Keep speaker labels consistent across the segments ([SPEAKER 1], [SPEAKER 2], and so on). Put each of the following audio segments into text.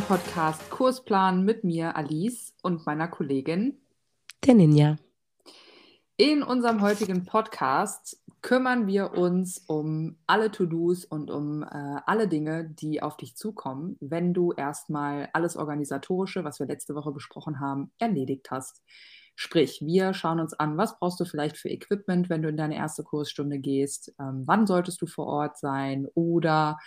[SPEAKER 1] unserem Podcast Kursplan mit mir, Alice, und meiner Kollegin,
[SPEAKER 2] der Ninja.
[SPEAKER 1] In unserem heutigen Podcast kümmern wir uns um alle To-Dos und um äh, alle Dinge, die auf dich zukommen, wenn du erstmal alles Organisatorische, was wir letzte Woche besprochen haben, erledigt hast. Sprich, wir schauen uns an, was brauchst du vielleicht für Equipment, wenn du in deine erste Kursstunde gehst, ähm, wann solltest du vor Ort sein oder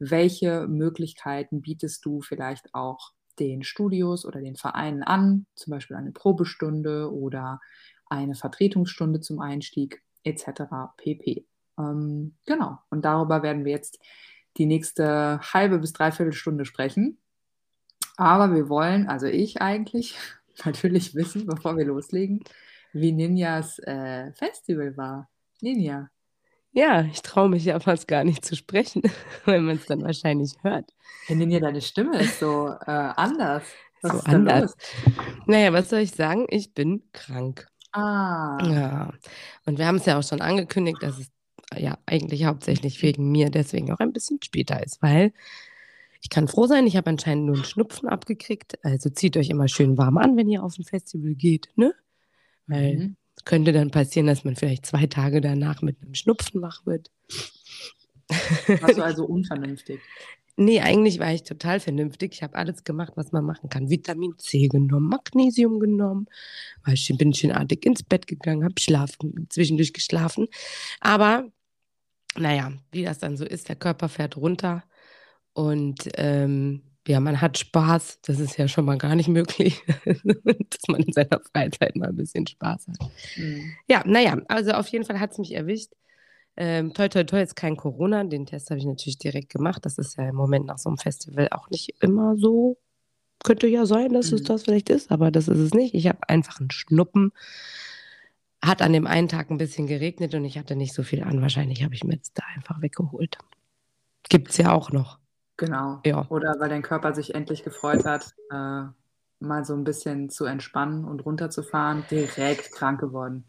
[SPEAKER 1] welche Möglichkeiten bietest du vielleicht auch den Studios oder den Vereinen an, zum Beispiel eine Probestunde oder eine Vertretungsstunde zum Einstieg etc. pp. Ähm, genau, und darüber werden wir jetzt die nächste halbe bis dreiviertel Stunde sprechen. Aber wir wollen, also ich eigentlich, natürlich wissen, bevor wir loslegen, wie Ninjas äh, Festival war. Ninja.
[SPEAKER 2] Ja, ich traue mich ja fast gar nicht zu sprechen, weil man es dann wahrscheinlich hört.
[SPEAKER 1] Hey, Ninja, deine Stimme ist so äh, anders.
[SPEAKER 2] Was so anders. Naja, was soll ich sagen? Ich bin krank.
[SPEAKER 1] Ah.
[SPEAKER 2] Ja. Und wir haben es ja auch schon angekündigt, dass es ja eigentlich hauptsächlich wegen mir deswegen auch ein bisschen später ist, weil ich kann froh sein, ich habe anscheinend nur einen Schnupfen abgekriegt. Also zieht euch immer schön warm an, wenn ihr auf ein Festival geht, ne? Weil mhm. es könnte dann passieren, dass man vielleicht zwei Tage danach mit einem Schnupfen wach wird.
[SPEAKER 1] Warst du also unvernünftig?
[SPEAKER 2] Nee, eigentlich war ich total vernünftig. Ich habe alles gemacht, was man machen kann. Vitamin C genommen, Magnesium genommen, weil ich bin schönartig ins Bett gegangen, habe schlafen, zwischendurch geschlafen. Aber naja, wie das dann so ist, der Körper fährt runter und ähm, ja, man hat Spaß. Das ist ja schon mal gar nicht möglich, dass man in seiner Freizeit mal ein bisschen Spaß hat. Mhm. Ja, naja, also auf jeden Fall hat es mich erwischt. Ähm, toi, toi, toi, ist kein Corona. Den Test habe ich natürlich direkt gemacht. Das ist ja im Moment nach so einem Festival auch nicht immer so. Könnte ja sein, dass mhm. es das vielleicht ist, aber das ist es nicht. Ich habe einfach einen Schnuppen. Hat an dem einen Tag ein bisschen geregnet und ich hatte nicht so viel an. Wahrscheinlich habe ich mir jetzt da einfach weggeholt. Gibt es ja auch noch.
[SPEAKER 1] Genau.
[SPEAKER 2] Ja.
[SPEAKER 1] Oder weil dein Körper sich endlich gefreut hat, äh, mal so ein bisschen zu entspannen und runterzufahren, direkt krank geworden.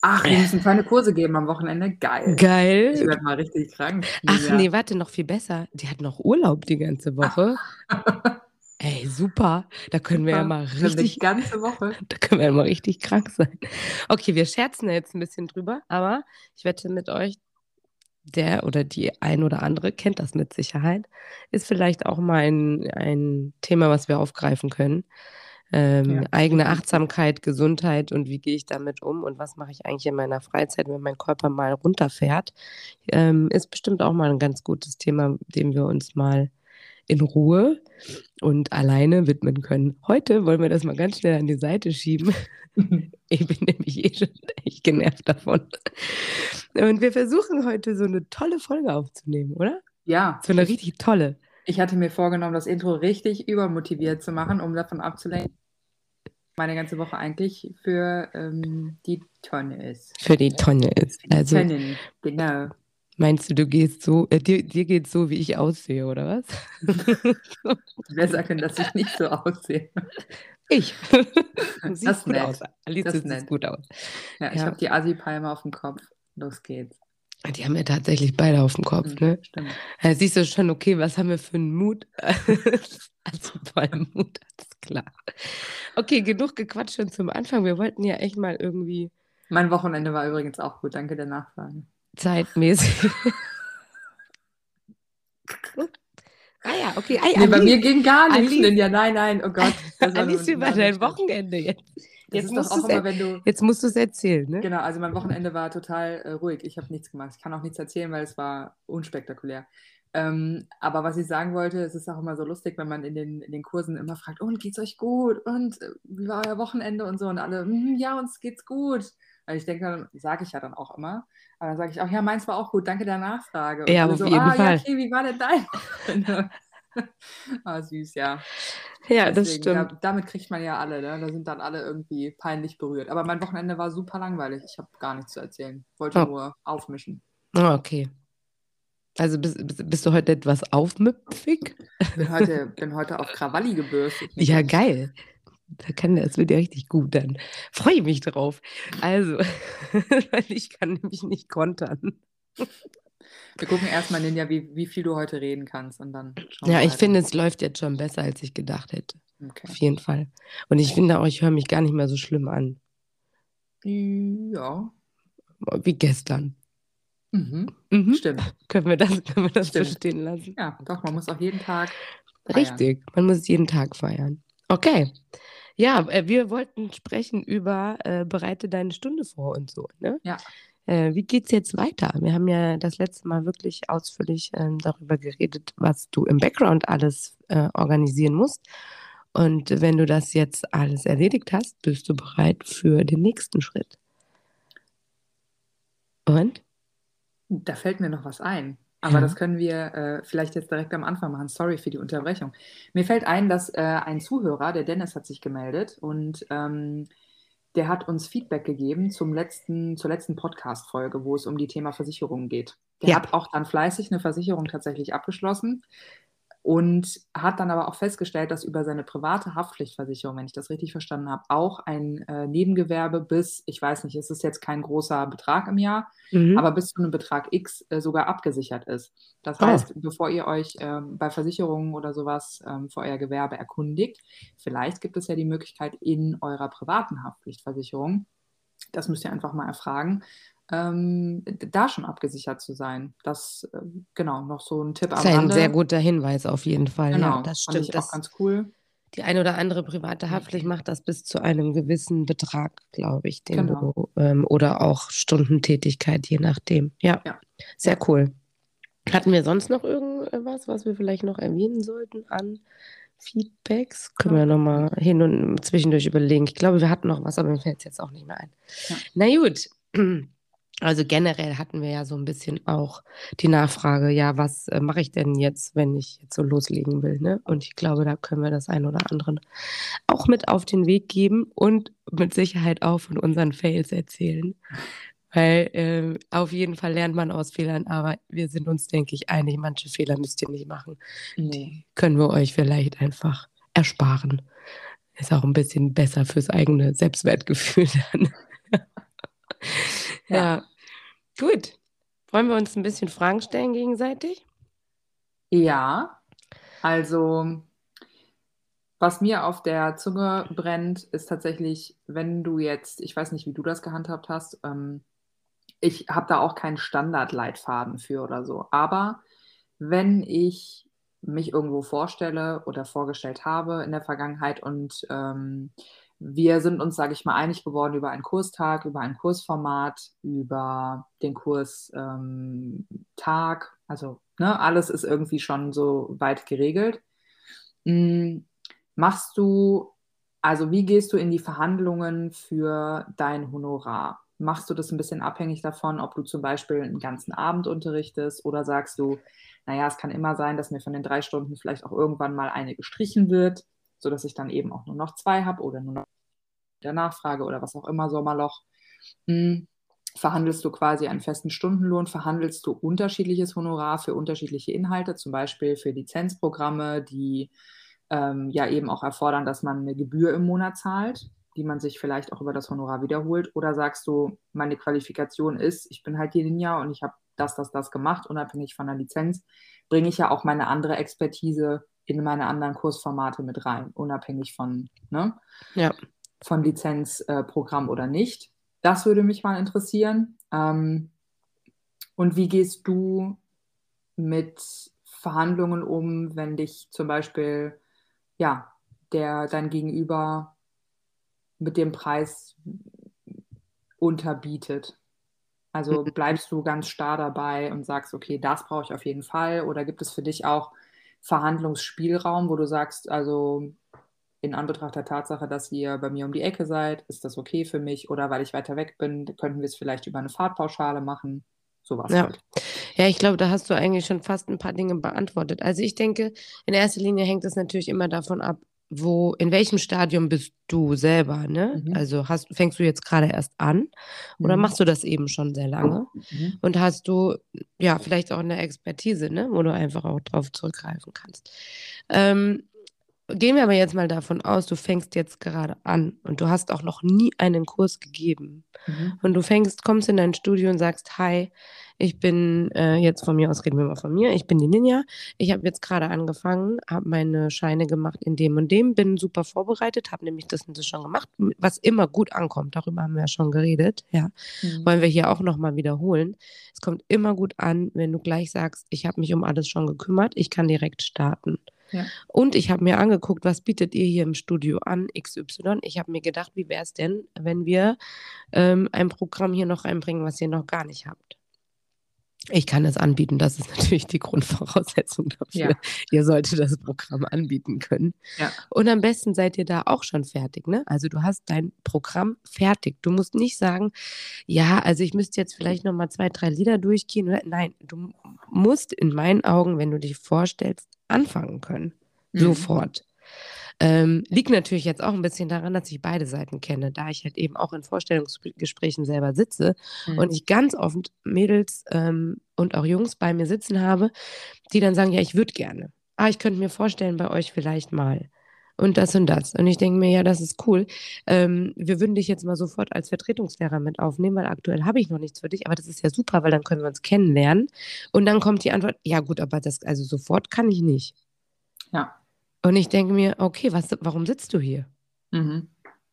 [SPEAKER 1] Ach, wir müssen keine Kurse geben am Wochenende. Geil.
[SPEAKER 2] Geil.
[SPEAKER 1] Ich werde mal richtig krank.
[SPEAKER 2] Ach ja. nee, warte, noch viel besser. Die hat noch Urlaub die ganze Woche. Ey, super. Da können super. wir ja mal richtig.
[SPEAKER 1] Die ganze Woche.
[SPEAKER 2] Da können wir ja mal richtig krank sein. Okay, wir scherzen jetzt ein bisschen drüber, aber ich wette mit euch, der oder die ein oder andere kennt das mit Sicherheit. Ist vielleicht auch mal ein, ein Thema, was wir aufgreifen können. Ähm, ja. Eigene Achtsamkeit, Gesundheit und wie gehe ich damit um und was mache ich eigentlich in meiner Freizeit, wenn mein Körper mal runterfährt, ähm, ist bestimmt auch mal ein ganz gutes Thema, dem wir uns mal in Ruhe und alleine widmen können. Heute wollen wir das mal ganz schnell an die Seite schieben. ich bin nämlich eh schon echt genervt davon. Und wir versuchen heute so eine tolle Folge aufzunehmen, oder?
[SPEAKER 1] Ja.
[SPEAKER 2] So eine richtig tolle.
[SPEAKER 1] Ich hatte mir vorgenommen, das Intro richtig übermotiviert zu machen, um davon abzulenken, meine ganze Woche eigentlich für ähm, die Tonne ist.
[SPEAKER 2] Für die Tonne ist. Also,
[SPEAKER 1] Tonnen, genau.
[SPEAKER 2] Meinst du, du gehst so, äh, dir, dir geht so, wie ich aussehe, oder was?
[SPEAKER 1] Wer sagt denn, dass ich nicht so aussehe?
[SPEAKER 2] Ich.
[SPEAKER 1] Siehst das gut nett. aus.
[SPEAKER 2] Alice das sieht gut aus.
[SPEAKER 1] Ja, ich ja. habe die Assi-Palme auf dem Kopf. Los geht's.
[SPEAKER 2] Die haben ja tatsächlich beide auf dem Kopf, mhm, ne?
[SPEAKER 1] Stimmt.
[SPEAKER 2] Ja, siehst du schon, okay, was haben wir für einen Mut? also vor allem Mut, das ist klar. Okay, genug gequatscht schon zum Anfang. Wir wollten ja echt mal irgendwie.
[SPEAKER 1] Mein Wochenende war übrigens auch gut, danke der Nachfrage.
[SPEAKER 2] Zeitmäßig. ah ja, okay. Ei,
[SPEAKER 1] nee, bei mir ging gar nichts. Ja, nein, nein, oh Gott.
[SPEAKER 2] Alice, wie war dein Wochenende jetzt?
[SPEAKER 1] Jetzt musst, auch immer, wenn du,
[SPEAKER 2] jetzt musst du es erzählen, ne?
[SPEAKER 1] Genau, also mein Wochenende war total äh, ruhig. Ich habe nichts gemacht. Ich kann auch nichts erzählen, weil es war unspektakulär. Ähm, aber was ich sagen wollte, es ist auch immer so lustig, wenn man in den, in den Kursen immer fragt, und geht's euch gut? Und äh, wie war euer Wochenende und so? Und alle, mm, ja, uns geht's gut. Also ich denke, dann sage ich ja dann auch immer. Aber dann sage ich auch, ja, meins war auch gut, danke der Nachfrage. Und
[SPEAKER 2] ja, auf
[SPEAKER 1] so,
[SPEAKER 2] jeden
[SPEAKER 1] ah,
[SPEAKER 2] Fall.
[SPEAKER 1] Ja, okay, wie war denn dein ah, süß, ja.
[SPEAKER 2] Ja, Deswegen, das stimmt.
[SPEAKER 1] Da, damit kriegt man ja alle, ne? Da sind dann alle irgendwie peinlich berührt. Aber mein Wochenende war super langweilig. Ich habe gar nichts zu erzählen. Wollte oh. nur aufmischen.
[SPEAKER 2] Oh, okay. Also bist, bist, du heute etwas aufmüpfig?
[SPEAKER 1] Bin heute, bin heute auf Krawalli gebürstet.
[SPEAKER 2] Ja, geil. Da kann, das wird ja richtig gut dann. Freue ich mich drauf. Also, weil ich kann nämlich nicht kontern.
[SPEAKER 1] Wir gucken erstmal, Ninja, wie, wie viel du heute reden kannst und dann schauen
[SPEAKER 2] Ja, ich
[SPEAKER 1] weiter.
[SPEAKER 2] finde, es läuft jetzt schon besser, als ich gedacht hätte.
[SPEAKER 1] Okay.
[SPEAKER 2] Auf jeden Fall. Und ich finde auch, ich höre mich gar nicht mehr so schlimm an
[SPEAKER 1] Ja,
[SPEAKER 2] wie gestern.
[SPEAKER 1] mhm.
[SPEAKER 2] Mhm.
[SPEAKER 1] stimmt.
[SPEAKER 2] Können wir das, können wir das so stehen lassen?
[SPEAKER 1] Ja, doch, man muss auch jeden Tag feiern.
[SPEAKER 2] Richtig, man muss jeden Tag feiern. Okay. Ja, äh, wir wollten sprechen über äh, bereite deine Stunde vor und so. Ne?
[SPEAKER 1] Ja.
[SPEAKER 2] Äh, wie geht's jetzt weiter? Wir haben ja das letzte Mal wirklich ausführlich ähm, darüber geredet, was du im Background alles äh, organisieren musst. Und wenn du das jetzt alles erledigt hast, bist du bereit für den nächsten Schritt. Und?
[SPEAKER 1] Da fällt mir noch was ein. Aber
[SPEAKER 2] Ja.
[SPEAKER 1] das können wir äh, vielleicht jetzt direkt am Anfang machen. Sorry für die Unterbrechung. Mir fällt ein, dass äh, ein Zuhörer, der Dennis, hat sich gemeldet und ähm, der hat uns Feedback gegeben zum letzten, zur letzten Podcast-Folge, wo es um die Thema Versicherungen geht. Der
[SPEAKER 2] Ja.
[SPEAKER 1] hat auch dann fleißig eine Versicherung tatsächlich abgeschlossen und hat dann aber auch festgestellt, dass über seine private Haftpflichtversicherung, wenn ich das richtig verstanden habe, auch ein äh, Nebengewerbe bis, ich weiß nicht, es ist jetzt kein großer Betrag im Jahr,
[SPEAKER 2] Mhm.
[SPEAKER 1] aber bis zu einem Betrag X äh, sogar abgesichert ist. Das
[SPEAKER 2] Ah.
[SPEAKER 1] heißt, bevor ihr euch ähm, bei Versicherungen oder sowas ähm, für euer Gewerbe erkundigt, vielleicht gibt es ja die Möglichkeit in eurer privaten Haftpflichtversicherung, das müsst ihr einfach mal erfragen, ähm, da schon abgesichert zu sein. Das, äh, genau, noch so ein Tipp
[SPEAKER 2] Das
[SPEAKER 1] am
[SPEAKER 2] ist ein
[SPEAKER 1] Rande.
[SPEAKER 2] sehr guter Hinweis auf jeden Fall.
[SPEAKER 1] Genau,
[SPEAKER 2] ja, das
[SPEAKER 1] fand
[SPEAKER 2] stimmt.
[SPEAKER 1] ich
[SPEAKER 2] Das,
[SPEAKER 1] auch ganz cool.
[SPEAKER 2] die eine oder andere private Haftpflicht macht das bis zu einem gewissen Betrag, glaube ich, den
[SPEAKER 1] Genau.
[SPEAKER 2] du, ähm, oder auch Stundentätigkeit, je nachdem. Ja,
[SPEAKER 1] Ja.
[SPEAKER 2] sehr cool. Hatten wir sonst noch irgendwas, was wir vielleicht noch erwähnen sollten an Feedbacks? Können wir nochmal hin und zwischendurch überlegen. Ich glaube, wir hatten noch was, aber mir fällt es jetzt auch nicht mehr ein.
[SPEAKER 1] Ja.
[SPEAKER 2] Na gut. Also generell hatten wir ja so ein bisschen auch die Nachfrage, ja, was äh, mache ich denn jetzt, wenn ich jetzt so loslegen will? Ne? Und ich glaube, da können wir das ein oder andere auch mit auf den Weg geben und mit Sicherheit auch von unseren Fails erzählen. Weil ähm, auf jeden Fall lernt man aus Fehlern, aber wir sind uns, denke ich, einig, manche Fehler müsst ihr nicht machen.
[SPEAKER 1] Nee.
[SPEAKER 2] Die können wir euch vielleicht einfach ersparen. Ist auch ein bisschen besser fürs eigene Selbstwertgefühl dann.
[SPEAKER 1] Ja.
[SPEAKER 2] ja. Gut. Wollen wir uns ein bisschen Fragen stellen gegenseitig?
[SPEAKER 1] Ja, also was mir auf der Zunge brennt, ist tatsächlich, wenn du jetzt, ich weiß nicht, wie du das gehandhabt hast, ähm, ich habe da auch keinen Standardleitfaden für oder so, aber wenn ich mich irgendwo vorstelle oder vorgestellt habe in der Vergangenheit und ähm, wir sind uns, sage ich mal, einig geworden über einen Kurstag, über ein Kursformat, über den Kurstag, ähm, also ne, alles ist irgendwie schon so weit geregelt. Mm, Machst du, also wie gehst du in die Verhandlungen für dein Honorar? Machst du das ein bisschen abhängig davon, ob du zum Beispiel einen ganzen Abend unterrichtest oder sagst du, naja, es kann immer sein, dass mir von den drei Stunden vielleicht auch irgendwann mal eine gestrichen wird, sodass ich dann eben auch nur noch zwei habe oder nur noch der Nachfrage oder was auch immer, Sommerloch. Hm. Verhandelst du quasi einen festen Stundenlohn? Verhandelst du unterschiedliches Honorar für unterschiedliche Inhalte, zum Beispiel für Lizenzprogramme, die ähm, ja eben auch erfordern, dass man eine Gebühr im Monat zahlt, die man sich vielleicht auch über das Honorar wiederholt? Oder sagst du, meine Qualifikation ist, ich bin halt jeden Jahr und ich habe das, das, das gemacht, unabhängig von der Lizenz, bringe ich ja auch meine andere Expertise in meine anderen Kursformate mit rein, unabhängig von, ne,
[SPEAKER 2] Ja.
[SPEAKER 1] von Lizenzprogramm oder nicht. Das würde mich mal interessieren. Ähm, und wie gehst du mit Verhandlungen um, wenn dich zum Beispiel ja, der dein Gegenüber mit dem Preis unterbietet? Also bleibst du ganz starr dabei und sagst, okay, das brauche ich auf jeden Fall? Oder gibt es für dich auch Verhandlungsspielraum, wo du sagst, also in Anbetracht der Tatsache, dass ihr bei mir um die Ecke seid, ist das okay für mich? Oder weil ich weiter weg bin, könnten wir es vielleicht über eine Fahrtpauschale machen? Sowas
[SPEAKER 2] Ja.
[SPEAKER 1] halt.
[SPEAKER 2] Ja, ich glaube, da hast du eigentlich schon fast ein paar Dinge beantwortet. Also ich denke, in erster Linie hängt es natürlich immer davon ab, wo, in welchem Stadium bist du selber, ne?
[SPEAKER 1] Mhm.
[SPEAKER 2] Also hast, fängst du jetzt gerade erst an oder
[SPEAKER 1] Mhm.
[SPEAKER 2] machst du das eben schon sehr lange?
[SPEAKER 1] Mhm.
[SPEAKER 2] Und hast du ja vielleicht auch eine Expertise, ne, wo du einfach auch drauf zurückgreifen kannst. Ähm, gehen wir aber jetzt mal davon aus, du fängst jetzt gerade an und du hast auch noch nie einen Kurs gegeben.
[SPEAKER 1] Mhm.
[SPEAKER 2] Und du fängst, kommst in dein Studio und sagst, hi, Ich bin äh, jetzt von mir aus, reden wir mal von mir. Ich bin die Ninja. Ich habe jetzt gerade angefangen, habe meine Scheine gemacht in dem und dem, bin super vorbereitet, habe nämlich das und das schon gemacht, was immer gut ankommt. Darüber haben wir ja schon geredet. Ja, mhm. wollen wir hier auch nochmal wiederholen. Es kommt immer gut an, wenn du gleich sagst, ich habe mich um alles schon gekümmert, ich kann direkt starten. Ja. Und ich habe mir angeguckt, was bietet ihr hier im Studio an, XY. Ich habe mir gedacht, wie wäre es denn, wenn wir ähm, ein Programm hier noch einbringen, was ihr noch gar nicht habt. Ich kann es anbieten, das ist natürlich die Grundvoraussetzung dafür. Ja. Ihr solltet das Programm anbieten können. Ja. Und am besten seid ihr da auch schon fertig. Ne? Also du hast dein Programm fertig. Du musst nicht sagen, ja, also ich müsste jetzt vielleicht noch mal zwei, drei Lieder durchgehen. Nein, du musst in meinen Augen, wenn du dich vorstellst, anfangen können. Mhm. Sofort. Ähm, liegt natürlich jetzt auch ein bisschen daran, dass ich beide Seiten kenne, da ich halt eben auch in Vorstellungsgesprächen selber sitze mhm. und ich ganz oft Mädels ähm, und auch Jungs bei mir sitzen habe, die dann sagen, ja, ich würde gerne. Ah, ich könnte mir vorstellen, bei euch vielleicht mal. Und das und das. Und ich denke mir, ja, das ist cool. Ähm, wir würden dich jetzt mal sofort als Vertretungslehrer mit aufnehmen, weil aktuell habe ich noch nichts für dich, aber das ist ja super, weil dann können wir uns kennenlernen. Und dann kommt die Antwort, ja gut, aber das, also sofort kann ich nicht.
[SPEAKER 1] Ja.
[SPEAKER 2] Und ich denke mir, okay, was, warum sitzt du hier? Mhm.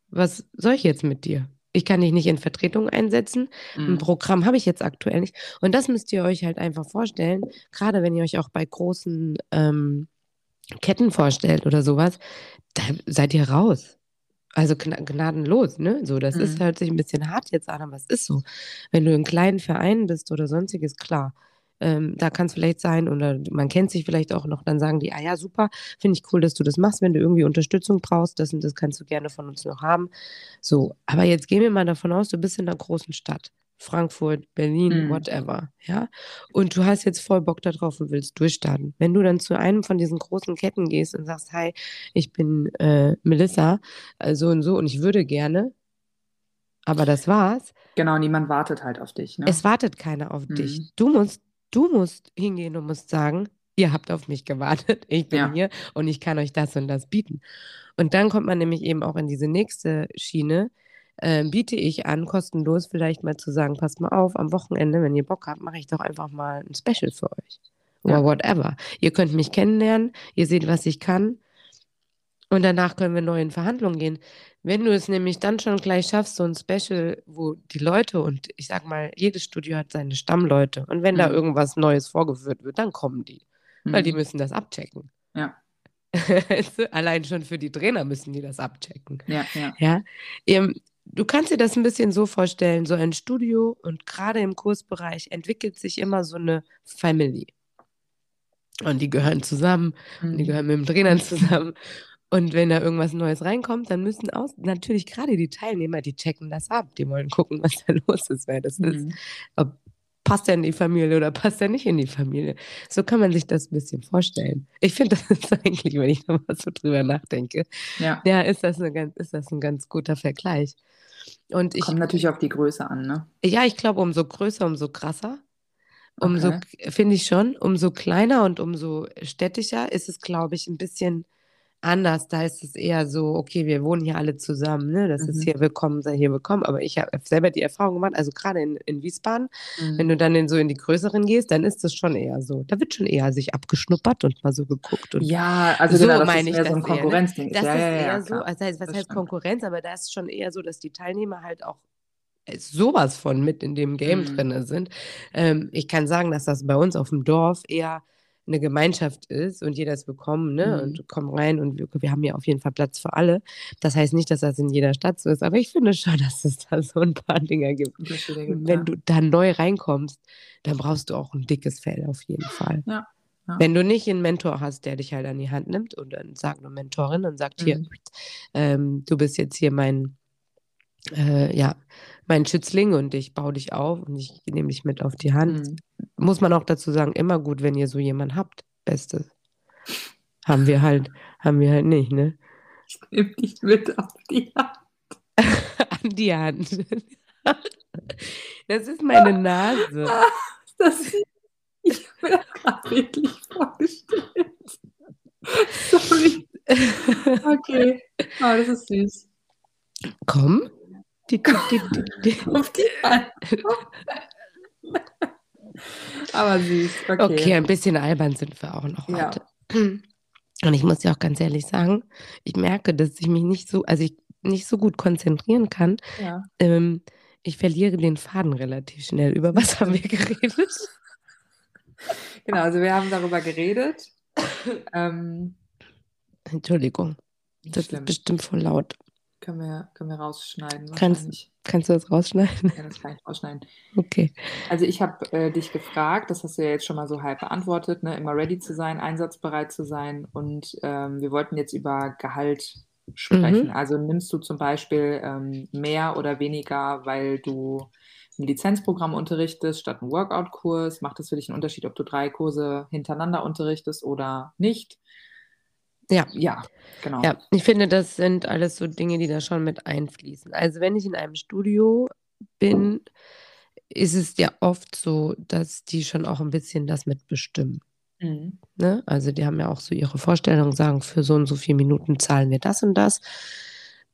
[SPEAKER 2] Was soll ich jetzt mit dir? Ich kann dich nicht in Vertretung einsetzen. Mhm. Ein Programm habe ich jetzt aktuell nicht. Und das müsst ihr euch halt einfach vorstellen, gerade wenn ihr euch auch bei großen ähm, Ketten vorstellt oder sowas, da seid ihr raus. Also gnadenlos, ne? So, das mhm. ist halt sich ein bisschen hart jetzt an, aber es ist so. Wenn du in kleinen Vereinen bist oder sonstiges, klar. Ähm, da kann es vielleicht sein, oder man kennt sich vielleicht auch noch, dann sagen die, ah ja, super, finde ich cool, dass du das machst, wenn du irgendwie Unterstützung brauchst, das und das kannst du gerne von uns noch haben. So, aber jetzt gehen wir mal davon aus, du bist in einer großen Stadt. Frankfurt, Berlin, mhm. whatever, ja. Und du hast jetzt voll Bock darauf und willst durchstarten. Wenn du dann zu einem von diesen großen Ketten gehst und sagst, hi, ich bin äh, Melissa, äh, so und so und ich würde gerne, aber das war's.
[SPEAKER 1] Genau, niemand wartet halt auf dich. Ne?
[SPEAKER 2] Es wartet keiner auf mhm. dich. Du musst Du musst hingehen und musst sagen, ihr habt auf mich gewartet, ich bin ja. hier und ich kann euch das und das bieten. Und dann kommt man nämlich eben auch in diese nächste Schiene. Äh, biete ich an, kostenlos vielleicht mal zu sagen, passt mal auf, am Wochenende, wenn ihr Bock habt, mache ich doch einfach mal ein Special für euch. Oder ja. whatever. Ihr könnt mich kennenlernen, ihr seht, was ich kann. Und danach können wir neu in Verhandlungen gehen. Wenn du es nämlich dann schon gleich schaffst, so ein Special, wo die Leute und ich sag mal, jedes Studio hat seine Stammleute und wenn mhm. da irgendwas Neues vorgeführt wird, dann kommen die, mhm. weil die mhm. müssen das abchecken.
[SPEAKER 1] Ja.
[SPEAKER 2] Allein schon für die Trainer müssen die das abchecken.
[SPEAKER 1] Ja, ja.
[SPEAKER 2] ja? Ähm, du kannst dir das ein bisschen so vorstellen, so ein Studio und gerade im Kursbereich entwickelt sich immer so eine Family. Und die gehören zusammen, mhm. und die gehören mit dem Trainer zusammen. Und wenn da irgendwas Neues reinkommt, dann müssen auch natürlich gerade die Teilnehmer, die checken das ab. Die wollen gucken, was da los ist, wer das mhm. ist. Ob passt er in die Familie oder passt er nicht in die Familie. So kann man sich das ein bisschen vorstellen. Ich finde, das ist eigentlich, wenn ich nochmal so drüber nachdenke,
[SPEAKER 1] ja,
[SPEAKER 2] ja ist, das eine ganz, ist das ein ganz guter Vergleich. Und ich,
[SPEAKER 1] Kommt natürlich auf die Größe an, ne?
[SPEAKER 2] Ja, ich glaube, umso größer, umso krasser. Umso, okay. finde ich schon, umso kleiner und umso städtischer ist es, glaube ich, ein bisschen anders. Da ist es eher so, okay, wir wohnen hier alle zusammen, ne? Das mhm. ist hier willkommen, sei hier willkommen. Aber ich habe selber die Erfahrung gemacht, also gerade in, in Wiesbaden, mhm. wenn du dann in, so in die größeren gehst, dann ist das schon eher so. Da wird schon eher sich abgeschnuppert und mal so geguckt. Und
[SPEAKER 1] ja, also so genau, das meine ich das so ein Konkurrenzding.
[SPEAKER 2] Ne? Das ja, ist ja, eher ja, so, also heißt, was das heißt stimmt. Konkurrenz, aber da ist schon eher so, dass die Teilnehmer halt auch äh, sowas von mit in dem Game mhm. drin sind. Ähm, ich kann sagen, dass das bei uns auf dem Dorf eher eine Gemeinschaft ist und jeder ist willkommen, ne? Mhm. Und komm rein und wir, wir, haben ja auf jeden Fall Platz für alle. Das heißt nicht, dass das in jeder Stadt so ist, aber ich finde schon, dass es da so ein paar Dinger gibt. Und wenn du da neu reinkommst, dann brauchst du auch ein dickes Fell auf jeden Fall.
[SPEAKER 1] Ja. Ja.
[SPEAKER 2] Wenn du nicht einen Mentor hast, der dich halt an die Hand nimmt und dann sagt eine Mentorin und sagt, mhm. hier, ähm, du bist jetzt hier mein, äh, ja, mein Schützling und ich baue dich auf und ich nehme dich mit auf die Hand. Mhm. Muss man auch dazu sagen, immer gut, wenn ihr so jemanden habt. Bestes. Haben wir halt, haben wir halt nicht, ne?
[SPEAKER 1] Ich nehme dich mit auf die Hand.
[SPEAKER 2] an die Hand. das ist meine Nase.
[SPEAKER 1] Das, ich habe mir das gerade wirklich vorgestellt. Sorry. Okay. Oh, das ist süß.
[SPEAKER 2] Komm.
[SPEAKER 1] Die, die, die, auf die Hand. Aber süß. Okay.
[SPEAKER 2] Okay, ein bisschen albern sind wir auch noch
[SPEAKER 1] Ja.
[SPEAKER 2] heute. Und ich muss dir auch ganz ehrlich sagen, ich merke, dass ich mich nicht so, also ich nicht so gut konzentrieren kann.
[SPEAKER 1] Ja.
[SPEAKER 2] Ähm, ich verliere den Faden relativ schnell. Über was haben wir geredet?
[SPEAKER 1] Genau, also wir haben darüber geredet. ähm,
[SPEAKER 2] Entschuldigung, das
[SPEAKER 1] schlimm.
[SPEAKER 2] ist bestimmt voll laut.
[SPEAKER 1] Können wir, können wir rausschneiden
[SPEAKER 2] Kannst-. Kannst du das rausschneiden?
[SPEAKER 1] Ja, das kann ich rausschneiden.
[SPEAKER 2] Okay.
[SPEAKER 1] Also ich habe äh, dich gefragt, das hast du ja jetzt schon mal so halb beantwortet, ne? immer ready zu sein, einsatzbereit zu sein. Und ähm, wir wollten jetzt über Gehalt sprechen.
[SPEAKER 2] Mhm.
[SPEAKER 1] Also nimmst du zum Beispiel ähm, mehr oder weniger, weil du ein Lizenzprogramm unterrichtest statt einen Workout-Kurs? Macht das für dich einen Unterschied, ob du drei Kurse hintereinander unterrichtest oder nicht?
[SPEAKER 2] Ja.
[SPEAKER 1] Ja, genau.
[SPEAKER 2] Ja, ich finde, das sind alles so Dinge, die da schon mit einfließen. Also wenn ich in einem Studio bin, ist es ja oft so, dass die schon auch ein bisschen das mitbestimmen.
[SPEAKER 1] Mhm.
[SPEAKER 2] Ne? Also die haben ja auch so ihre Vorstellungen, sagen, für so und so viele Minuten zahlen wir das und das.